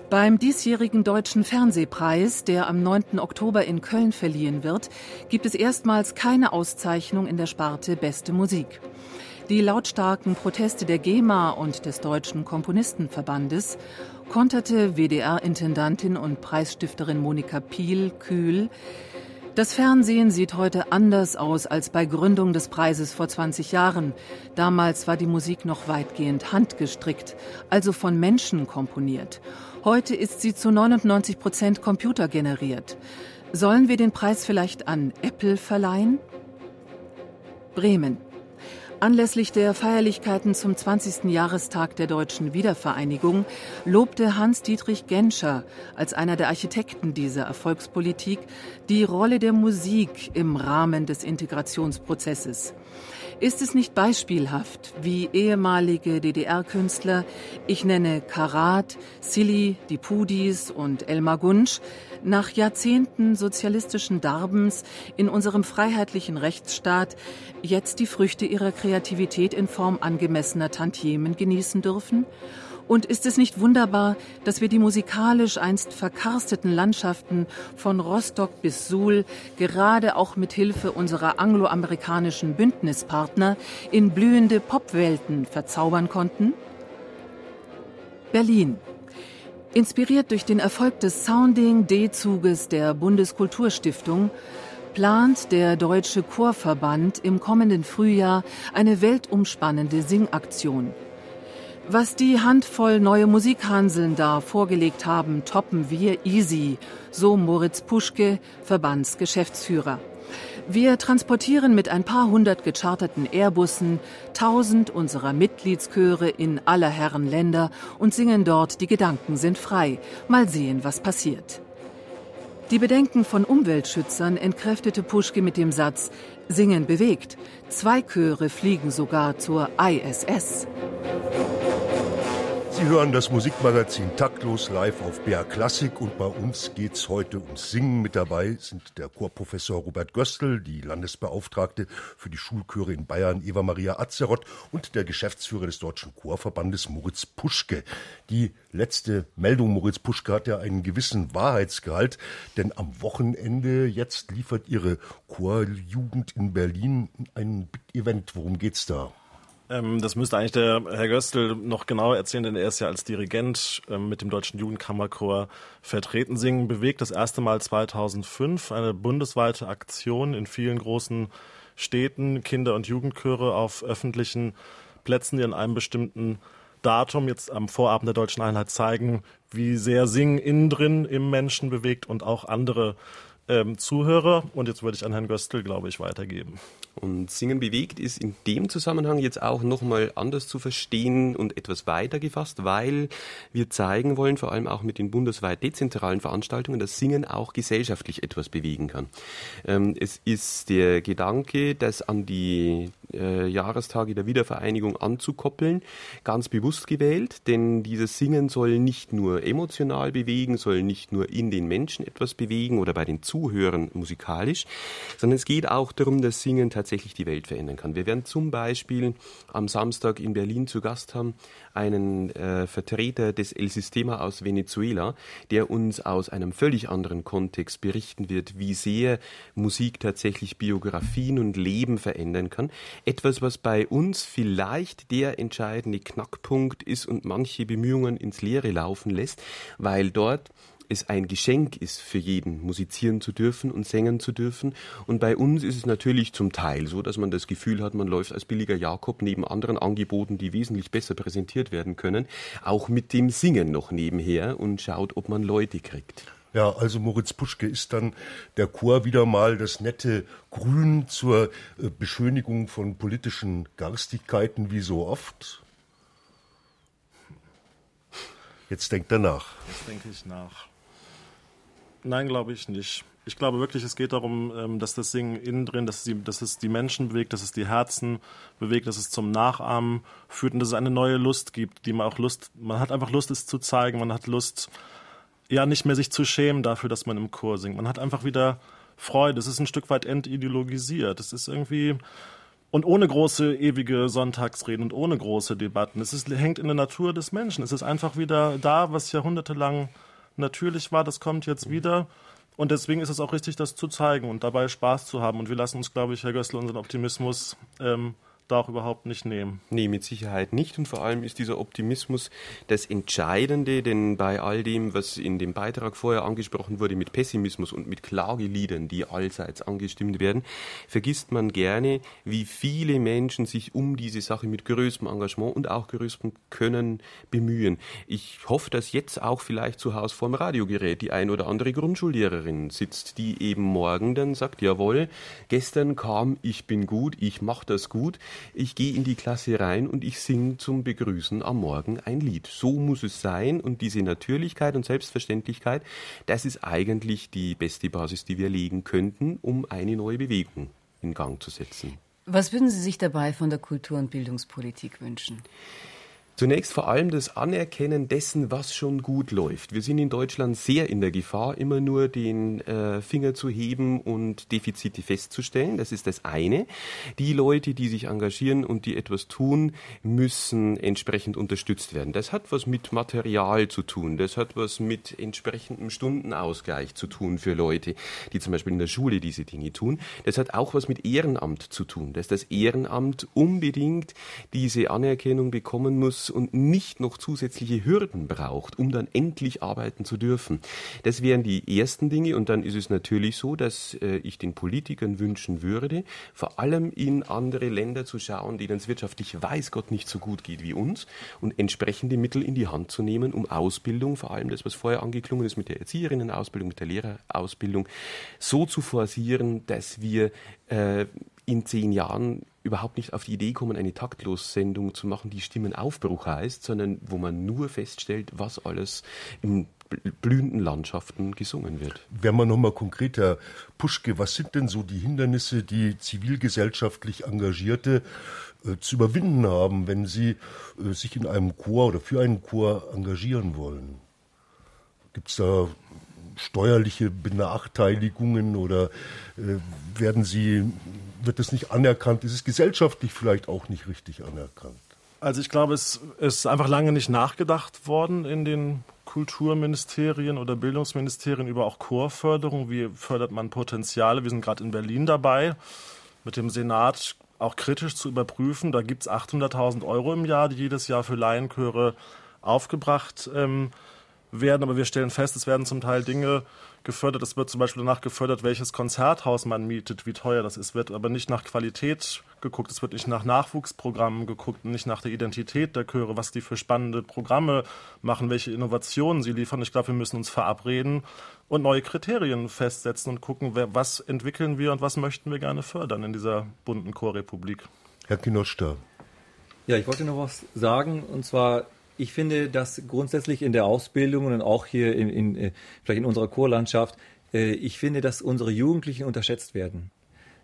Beim diesjährigen Deutschen Fernsehpreis, der am 9. Oktober in Köln verliehen wird, gibt es erstmals keine Auszeichnung in der Sparte Beste Musik. Die lautstarken Proteste der GEMA und des Deutschen Komponistenverbandes konterte WDR-Intendantin und Preisstifterin Monika Piel kühl, das Fernsehen sieht heute anders aus als bei Gründung des Preises vor 20 Jahren. Damals war die Musik noch weitgehend handgestrickt, also von Menschen komponiert. Heute ist sie zu 99 Prozent computergeneriert. Sollen wir den Preis vielleicht an Apple verleihen? Bremen. Anlässlich der Feierlichkeiten zum 20. Jahrestag der deutschen Wiedervereinigung lobte Hans-Dietrich Genscher als einer der Architekten dieser Erfolgspolitik die Rolle der Musik im Rahmen des Integrationsprozesses. Ist es nicht beispielhaft, wie ehemalige DDR-Künstler, ich nenne Karat, Silly, die Pudis und Elmar Gunsch, nach Jahrzehnten sozialistischen Darbens in unserem freiheitlichen Rechtsstaat jetzt die Früchte ihrer Kreativität in Form angemessener Tantiemen genießen dürfen? Und ist es nicht wunderbar, dass wir die musikalisch einst verkarsteten Landschaften von Rostock bis Suhl gerade auch mit Hilfe unserer angloamerikanischen Bündnispartner in blühende Popwelten verzaubern konnten? Berlin. Inspiriert durch den Erfolg des Sounding D-Zuges der Bundeskulturstiftung plant der Deutsche Chorverband im kommenden Frühjahr eine weltumspannende Singaktion. Was die Handvoll neue Musikhanseln da vorgelegt haben, toppen wir easy, so Moritz Puschke, Verbandsgeschäftsführer. Wir transportieren mit ein paar hundert gecharterten Airbussen tausend unserer Mitgliedschöre in aller Herren Länder und singen dort Die Gedanken sind frei. Mal sehen, was passiert. Die Bedenken von Umweltschützern entkräftete Puschke mit dem Satz Singen bewegt. Zwei Chöre fliegen sogar zur ISS. Sie hören das Musikmagazin Taktlos live auf BR Klassik und bei uns geht's heute ums Singen. Mit dabei sind der Chorprofessor Robert Göstl, die Landesbeauftragte für die Schulchöre in Bayern Eva Maria Azeroth und der Geschäftsführer des Deutschen Chorverbandes Moritz Puschke. Die letzte Meldung Moritz Puschke hat ja einen gewissen Wahrheitsgehalt, denn am Wochenende jetzt liefert Ihre Chorjugend in Berlin ein Event. Worum geht's da? Ähm, das müsste eigentlich der Herr Göstl noch genauer erzählen, denn er ist ja als Dirigent ähm, mit dem Deutschen Jugendkammerchor vertreten. Singen bewegt das erste Mal 2005, eine bundesweite Aktion in vielen großen Städten, Kinder- und Jugendchöre auf öffentlichen Plätzen, die an einem bestimmten Datum jetzt am Vorabend der deutschen Einheit zeigen, wie sehr Singen innen drin im Menschen bewegt und auch andere ähm, Zuhörer. Und jetzt würde ich an Herrn Göstl, glaube ich, weitergeben. Und Singen bewegt ist in dem Zusammenhang jetzt auch nochmal anders zu verstehen und etwas weiter gefasst, weil wir zeigen wollen, vor allem auch mit den bundesweit dezentralen Veranstaltungen, dass Singen auch gesellschaftlich etwas bewegen kann. Ähm, es ist der Gedanke, das an die äh, Jahrestage der Wiedervereinigung anzukoppeln, ganz bewusst gewählt, denn dieses Singen soll nicht nur emotional bewegen, soll nicht nur in den Menschen etwas bewegen oder bei den Zuhörern, musikalisch, sondern es geht auch darum, dass Singen tatsächlich die Welt verändern kann. Wir werden zum Beispiel am Samstag in Berlin zu Gast haben einen äh, Vertreter des El Sistema aus Venezuela, der uns aus einem völlig anderen Kontext berichten wird, wie sehr Musik tatsächlich Biografien und Leben verändern kann. Etwas, was bei uns vielleicht der entscheidende Knackpunkt ist und manche Bemühungen ins Leere laufen lässt, weil dort es ein Geschenk ist für jeden, musizieren zu dürfen und singen zu dürfen. Und bei uns ist es natürlich zum Teil so, dass man das Gefühl hat, man läuft als billiger Jakob neben anderen Angeboten, die wesentlich besser präsentiert werden können, auch mit dem Singen noch nebenher und schaut, ob man Leute kriegt. Ja, also Moritz Puschke ist dann der Chor wieder mal das nette Grün zur äh, Beschönigung von politischen Garstigkeiten wie so oft. Jetzt denkt er nach. Jetzt denke ich nach. Nein, glaube ich nicht. Ich glaube wirklich, es geht darum, ähm, dass das Singen innen drin, dass, die, dass es die Menschen bewegt, dass es die Herzen bewegt, dass es zum Nachahmen führt und dass es eine neue Lust gibt, die man auch Lust, man hat einfach Lust, es zu zeigen, man hat Lust, ja, nicht mehr sich zu schämen dafür, dass man im Chor singt. Man hat einfach wieder Freude. Es ist ein Stück weit entideologisiert. Es ist irgendwie, und ohne große ewige Sonntagsreden und ohne große Debatten. Es ist, hängt in der Natur des Menschen. Es ist einfach wieder da, was jahrhundertelang natürlich war, das kommt jetzt wieder. Und deswegen ist es auch richtig, das zu zeigen und dabei Spaß zu haben. Und wir lassen uns, glaube ich, Herr Gössel, unseren Optimismus ähm, da auch überhaupt nicht nehmen. Nee, mit Sicherheit nicht. Und vor allem ist dieser Optimismus das Entscheidende, denn bei all dem, was in dem Beitrag vorher angesprochen wurde, mit Pessimismus und mit Klageliedern, die allseits angestimmt werden, vergisst man gerne, wie viele Menschen sich um diese Sache mit größtem Engagement und auch größtem Können bemühen. Ich hoffe, dass jetzt auch vielleicht zu Hause vorm Radiogerät die ein oder andere Grundschullehrerin sitzt, die eben morgen dann sagt, jawohl, gestern kam, ich bin gut, ich mache das gut ich gehe in die Klasse rein und ich singe zum Begrüßen am Morgen ein Lied. So muss es sein und diese Natürlichkeit und Selbstverständlichkeit, das ist eigentlich die beste Basis, die wir legen könnten, um eine neue Bewegung in Gang zu setzen. Was würden Sie sich dabei von der Kultur- und Bildungspolitik wünschen? Zunächst vor allem das Anerkennen dessen, was schon gut läuft. Wir sind in Deutschland sehr in der Gefahr, immer nur den äh, Finger zu heben und Defizite festzustellen. Das ist das eine. Die Leute, die sich engagieren und die etwas tun, müssen entsprechend unterstützt werden. Das hat was mit Material zu tun. Das hat was mit entsprechendem Stundenausgleich zu tun für Leute, die zum Beispiel in der Schule diese Dinge tun. Das hat auch was mit Ehrenamt zu tun, dass das Ehrenamt unbedingt diese Anerkennung bekommen muss und nicht noch zusätzliche Hürden braucht, um dann endlich arbeiten zu dürfen. Das wären die ersten Dinge und dann ist es natürlich so, dass äh, ich den Politikern wünschen würde, vor allem in andere Länder zu schauen, denen es wirtschaftlich weiß Gott nicht so gut geht wie uns und entsprechende Mittel in die Hand zu nehmen, um Ausbildung, vor allem das, was vorher angeklungen ist mit der Erzieherinnenausbildung, mit der Lehrerausbildung, so zu forcieren, dass wir äh, in zehn Jahren überhaupt nicht auf die Idee kommen, eine Taktlos-Sendung zu machen, die Stimmenaufbruch heißt, sondern wo man nur feststellt, was alles in blühenden Landschaften gesungen wird. Wenn man nochmal konkreter, Puschke, was sind denn so die Hindernisse, die zivilgesellschaftlich Engagierte äh, zu überwinden haben, wenn sie äh, sich in einem Chor oder für einen Chor engagieren wollen? Gibt es da steuerliche Benachteiligungen oder äh, werden sie, wird das nicht anerkannt? Ist es gesellschaftlich vielleicht auch nicht richtig anerkannt? Also ich glaube, es ist einfach lange nicht nachgedacht worden in den Kulturministerien oder Bildungsministerien über auch Chorförderung. Wie fördert man Potenziale? Wir sind gerade in Berlin dabei, mit dem Senat auch kritisch zu überprüfen. Da gibt es 800.000 Euro im Jahr, die jedes Jahr für Laienchöre aufgebracht ähm, werden, aber wir stellen fest, es werden zum Teil Dinge gefördert. Es wird zum Beispiel danach gefördert, welches Konzerthaus man mietet, wie teuer das ist. Wird aber nicht nach Qualität geguckt. Es wird nicht nach Nachwuchsprogrammen geguckt, nicht nach der Identität der Chöre, was die für spannende Programme machen, welche Innovationen sie liefern. Ich glaube, wir müssen uns verabreden und neue Kriterien festsetzen und gucken, was entwickeln wir und was möchten wir gerne fördern in dieser bunten Chorrepublik. Herr Kinoster. Ja, ich wollte noch was sagen, und zwar ich finde, dass grundsätzlich in der Ausbildung und auch hier in, in äh, vielleicht in unserer Chorlandschaft, äh, ich finde, dass unsere Jugendlichen unterschätzt werden.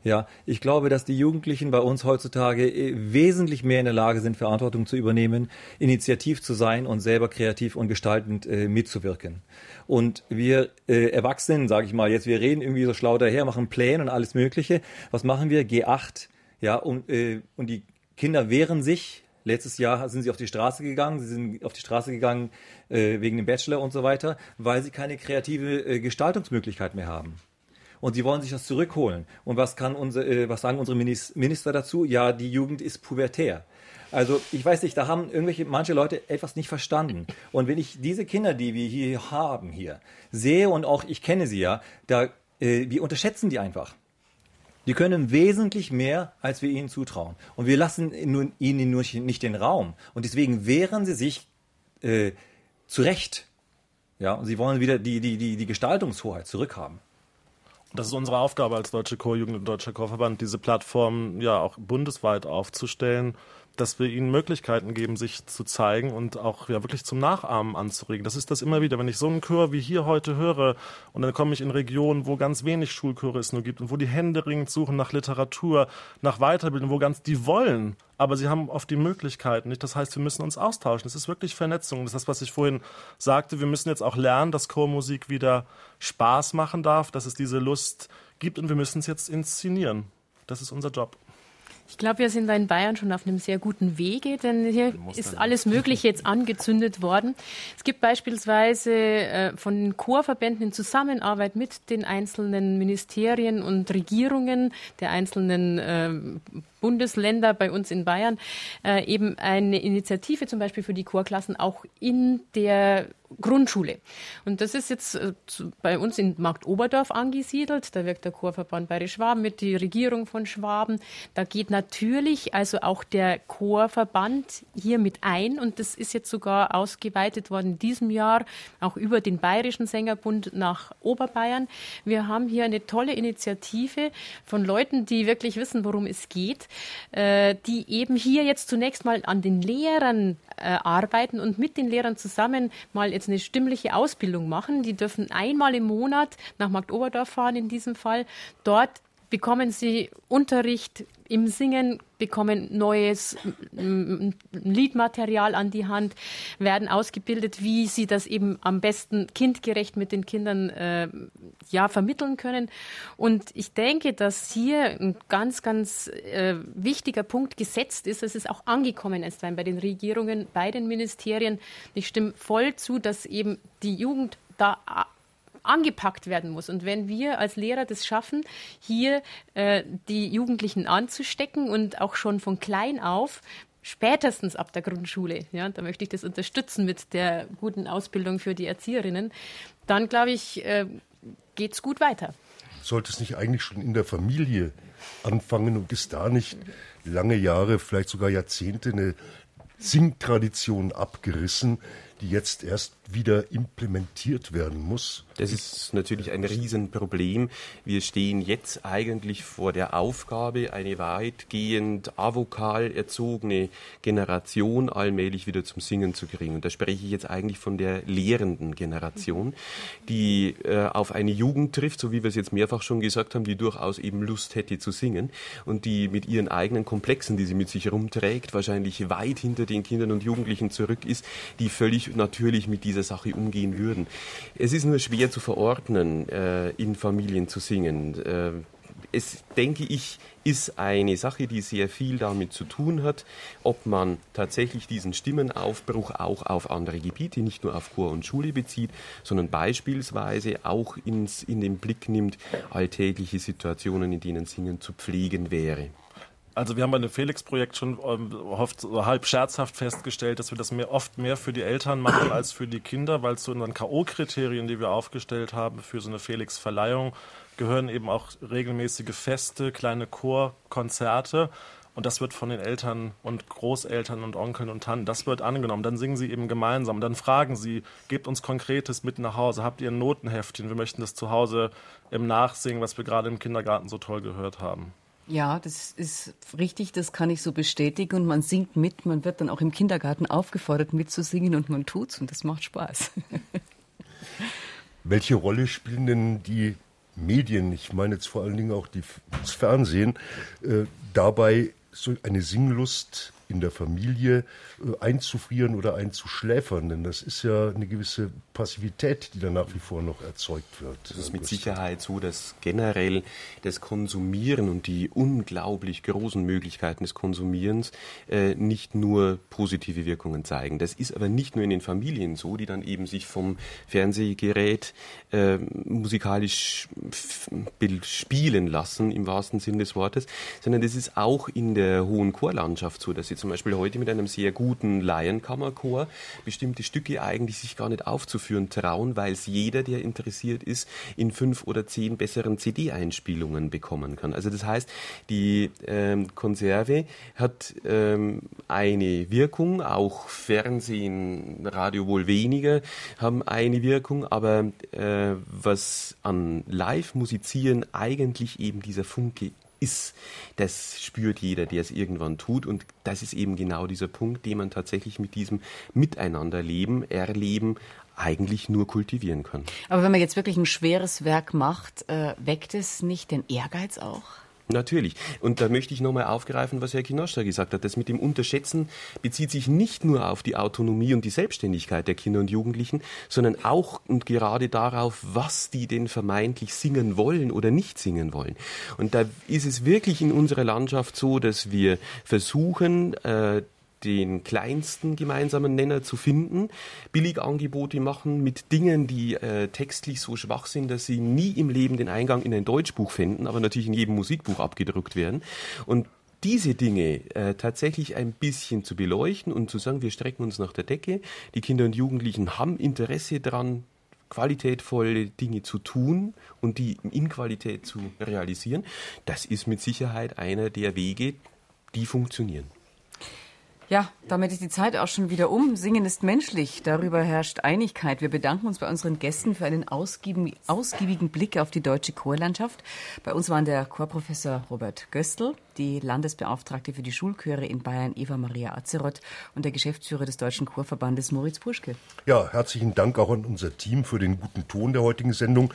Ja, ich glaube, dass die Jugendlichen bei uns heutzutage äh, wesentlich mehr in der Lage sind, Verantwortung zu übernehmen, initiativ zu sein und selber kreativ und gestaltend äh, mitzuwirken. Und wir äh, Erwachsenen, sage ich mal, jetzt wir reden irgendwie so schlau daher, machen Pläne und alles Mögliche. Was machen wir? G8, ja, und, äh, und die Kinder wehren sich. Letztes Jahr sind sie auf die Straße gegangen. Sie sind auf die Straße gegangen äh, wegen dem Bachelor und so weiter, weil sie keine kreative äh, Gestaltungsmöglichkeit mehr haben und sie wollen sich das zurückholen. Und was kann unser, äh, was sagen unsere Minister dazu? Ja, die Jugend ist pubertär. Also ich weiß nicht, da haben irgendwelche manche Leute etwas nicht verstanden. Und wenn ich diese Kinder, die wir hier haben hier, sehe und auch ich kenne sie ja, da äh, wir unterschätzen die einfach. Die können wesentlich mehr, als wir ihnen zutrauen. Und wir lassen ihnen nur nicht den Raum. Und deswegen wehren sie sich äh, zurecht. Ja, und sie wollen wieder die, die, die, die Gestaltungshoheit zurückhaben. Das ist unsere Aufgabe als Deutsche Chorjugend und Deutscher Chorverband, diese Plattform ja auch bundesweit aufzustellen, dass wir ihnen Möglichkeiten geben, sich zu zeigen und auch ja wirklich zum Nachahmen anzuregen. Das ist das immer wieder, wenn ich so einen Chor wie hier heute höre und dann komme ich in Regionen, wo ganz wenig Schulchöre es nur gibt und wo die Hände ringend suchen nach Literatur, nach Weiterbildung, wo ganz die wollen, aber sie haben oft die Möglichkeiten nicht. Das heißt, wir müssen uns austauschen. Es ist wirklich Vernetzung. Das ist das, was ich vorhin sagte. Wir müssen jetzt auch lernen, dass Chormusik wieder Spaß machen darf, dass es diese Lust gibt und wir müssen es jetzt inszenieren. Das ist unser Job. Ich glaube, wir sind da in Bayern schon auf einem sehr guten Wege, denn hier ist alles Mögliche jetzt angezündet worden. Es gibt beispielsweise äh, von den Chorverbänden in Zusammenarbeit mit den einzelnen Ministerien und Regierungen der einzelnen äh, Bundesländer bei uns in Bayern äh, eben eine Initiative zum Beispiel für die Chorklassen auch in der Grundschule. Und das ist jetzt äh, bei uns in Marktoberdorf angesiedelt. Da wirkt der Chorverband Bayerisch Schwaben mit, die Regierung von Schwaben. Da geht natürlich also auch der Chorverband hier mit ein. Und das ist jetzt sogar ausgeweitet worden in diesem Jahr, auch über den Bayerischen Sängerbund nach Oberbayern. Wir haben hier eine tolle Initiative von Leuten, die wirklich wissen, worum es geht, äh, die eben hier jetzt zunächst mal an den Lehrern äh, arbeiten und mit den Lehrern zusammen mal jetzt eine stimmliche Ausbildung machen. Die dürfen einmal im Monat nach Marktoberdorf fahren in diesem Fall. Dort bekommen sie Unterricht im Singen, bekommen neues Liedmaterial an die Hand, werden ausgebildet, wie sie das eben am besten kindgerecht mit den Kindern äh, ja, vermitteln können. Und ich denke, dass hier ein ganz, ganz äh, wichtiger Punkt gesetzt ist. Es ist auch angekommen ist bei den Regierungen, bei den Ministerien. Ich stimme voll zu, dass eben die Jugend da angepackt werden muss. Und wenn wir als Lehrer das schaffen, hier äh, die Jugendlichen anzustecken und auch schon von klein auf spätestens ab der Grundschule, ja, da möchte ich das unterstützen mit der guten Ausbildung für die Erzieherinnen, dann glaube ich, äh, geht es gut weiter. Sollte es nicht eigentlich schon in der Familie anfangen und ist da nicht lange Jahre, vielleicht sogar Jahrzehnte eine Singtradition abgerissen, die jetzt erst wieder implementiert werden muss. Das ist natürlich ein Riesenproblem. Wir stehen jetzt eigentlich vor der Aufgabe, eine weitgehend avokal erzogene Generation allmählich wieder zum Singen zu kriegen. Und da spreche ich jetzt eigentlich von der lehrenden Generation, die äh, auf eine Jugend trifft, so wie wir es jetzt mehrfach schon gesagt haben, die durchaus eben Lust hätte zu singen und die mit ihren eigenen Komplexen, die sie mit sich herumträgt, wahrscheinlich weit hinter den Kindern und Jugendlichen zurück ist, die völlig natürlich mit dieser Sache umgehen würden. Es ist nur schwer zu verordnen, äh, in Familien zu singen. Äh, es, denke ich, ist eine Sache, die sehr viel damit zu tun hat, ob man tatsächlich diesen Stimmenaufbruch auch auf andere Gebiete, nicht nur auf Chor und Schule bezieht, sondern beispielsweise auch ins, in den Blick nimmt, alltägliche Situationen, in denen Singen zu pflegen wäre. Also wir haben bei dem Felix-Projekt schon ähm, oft, halb scherzhaft festgestellt, dass wir das mehr, oft mehr für die Eltern machen als für die Kinder, weil zu unseren K.O.-Kriterien, die wir aufgestellt haben für so eine Felix-Verleihung, gehören eben auch regelmäßige Feste, kleine Chorkonzerte. Und das wird von den Eltern und Großeltern und Onkeln und Tanten, das wird angenommen. Dann singen sie eben gemeinsam. Dann fragen sie, gebt uns Konkretes mit nach Hause. Habt ihr ein Notenheftchen? Wir möchten das zu Hause im Nachsingen, was wir gerade im Kindergarten so toll gehört haben. Ja, das ist richtig, das kann ich so bestätigen. Und man singt mit, man wird dann auch im Kindergarten aufgefordert mitzusingen und man tut's und das macht Spaß. Welche Rolle spielen denn die Medien, ich meine jetzt vor allen Dingen auch die, das Fernsehen, äh, dabei so eine Singlust in der Familie äh, einzufrieren oder einzuschläfern. Denn das ist ja eine gewisse Passivität, die da nach wie vor noch erzeugt wird. Es ist mit Sicherheit so, dass generell das Konsumieren und die unglaublich großen Möglichkeiten des Konsumierens äh, nicht nur positive Wirkungen zeigen. Das ist aber nicht nur in den Familien so, die dann eben sich vom Fernsehgerät äh, musikalisch spielen lassen, im wahrsten Sinne des Wortes, sondern das ist auch in der hohen Chorlandschaft so, dass sie zum Beispiel heute mit einem sehr guten Laienkammerchor bestimmte Stücke eigentlich sich gar nicht aufzuführen trauen, weil es jeder, der interessiert ist, in fünf oder zehn besseren CD-Einspielungen bekommen kann. Also das heißt, die ähm, Konserve hat ähm, eine Wirkung, auch Fernsehen, Radio wohl weniger, haben eine Wirkung, aber äh, was an Live-Musizieren eigentlich eben dieser Funke ist, das spürt jeder, der es irgendwann tut. Und das ist eben genau dieser Punkt, den man tatsächlich mit diesem Miteinanderleben, Erleben eigentlich nur kultivieren kann. Aber wenn man jetzt wirklich ein schweres Werk macht, äh, weckt es nicht den Ehrgeiz auch? Natürlich. Und da möchte ich nochmal aufgreifen, was Herr Kinoscher gesagt hat. Das mit dem Unterschätzen bezieht sich nicht nur auf die Autonomie und die Selbstständigkeit der Kinder und Jugendlichen, sondern auch und gerade darauf, was die denn vermeintlich singen wollen oder nicht singen wollen. Und da ist es wirklich in unserer Landschaft so, dass wir versuchen, äh, den kleinsten gemeinsamen Nenner zu finden, Billigangebote machen mit Dingen, die äh, textlich so schwach sind, dass sie nie im Leben den Eingang in ein Deutschbuch finden, aber natürlich in jedem Musikbuch abgedruckt werden. Und diese Dinge äh, tatsächlich ein bisschen zu beleuchten und zu sagen, wir strecken uns nach der Decke. Die Kinder und Jugendlichen haben Interesse daran, qualitätvolle Dinge zu tun und die in Qualität zu realisieren. Das ist mit Sicherheit einer der Wege, die funktionieren. Ja, damit ist die Zeit auch schon wieder um. Singen ist menschlich. Darüber herrscht Einigkeit. Wir bedanken uns bei unseren Gästen für einen ausgiebigen, ausgiebigen Blick auf die deutsche Chorlandschaft. Bei uns waren der Chorprofessor Robert Göstl, die Landesbeauftragte für die Schulchöre in Bayern Eva Maria Azeroth und der Geschäftsführer des Deutschen Chorverbandes Moritz Puschke. Ja, herzlichen Dank auch an unser Team für den guten Ton der heutigen Sendung.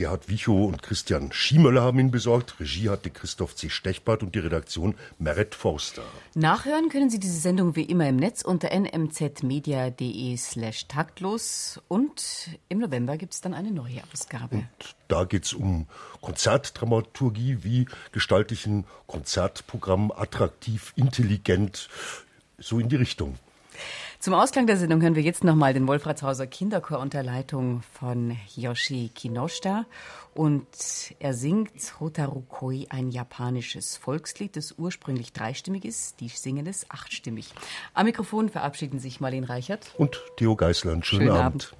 Gerhard Wichow und Christian Schiemöller haben ihn besorgt. Regie hatte Christoph C. Stechbart und die Redaktion Meret Forster. Nachhören können Sie diese Sendung wie immer im Netz unter nmzmedia.de slash taktlos und im November gibt es dann eine neue Ausgabe. Und da geht es um Konzertdramaturgie. Wie gestalte ich ein Konzertprogramm attraktiv, intelligent, so in die Richtung. Zum Ausklang der Sendung hören wir jetzt nochmal den Wolfratshauser Kinderchor unter Leitung von Yoshi Kinoshita. Und er singt Hotarukoi, ein japanisches Volkslied, das ursprünglich dreistimmig ist. Die singen es achtstimmig. Am Mikrofon verabschieden sich Marlene Reichert und Theo Geißler. Schönen, Schönen Abend. Abend.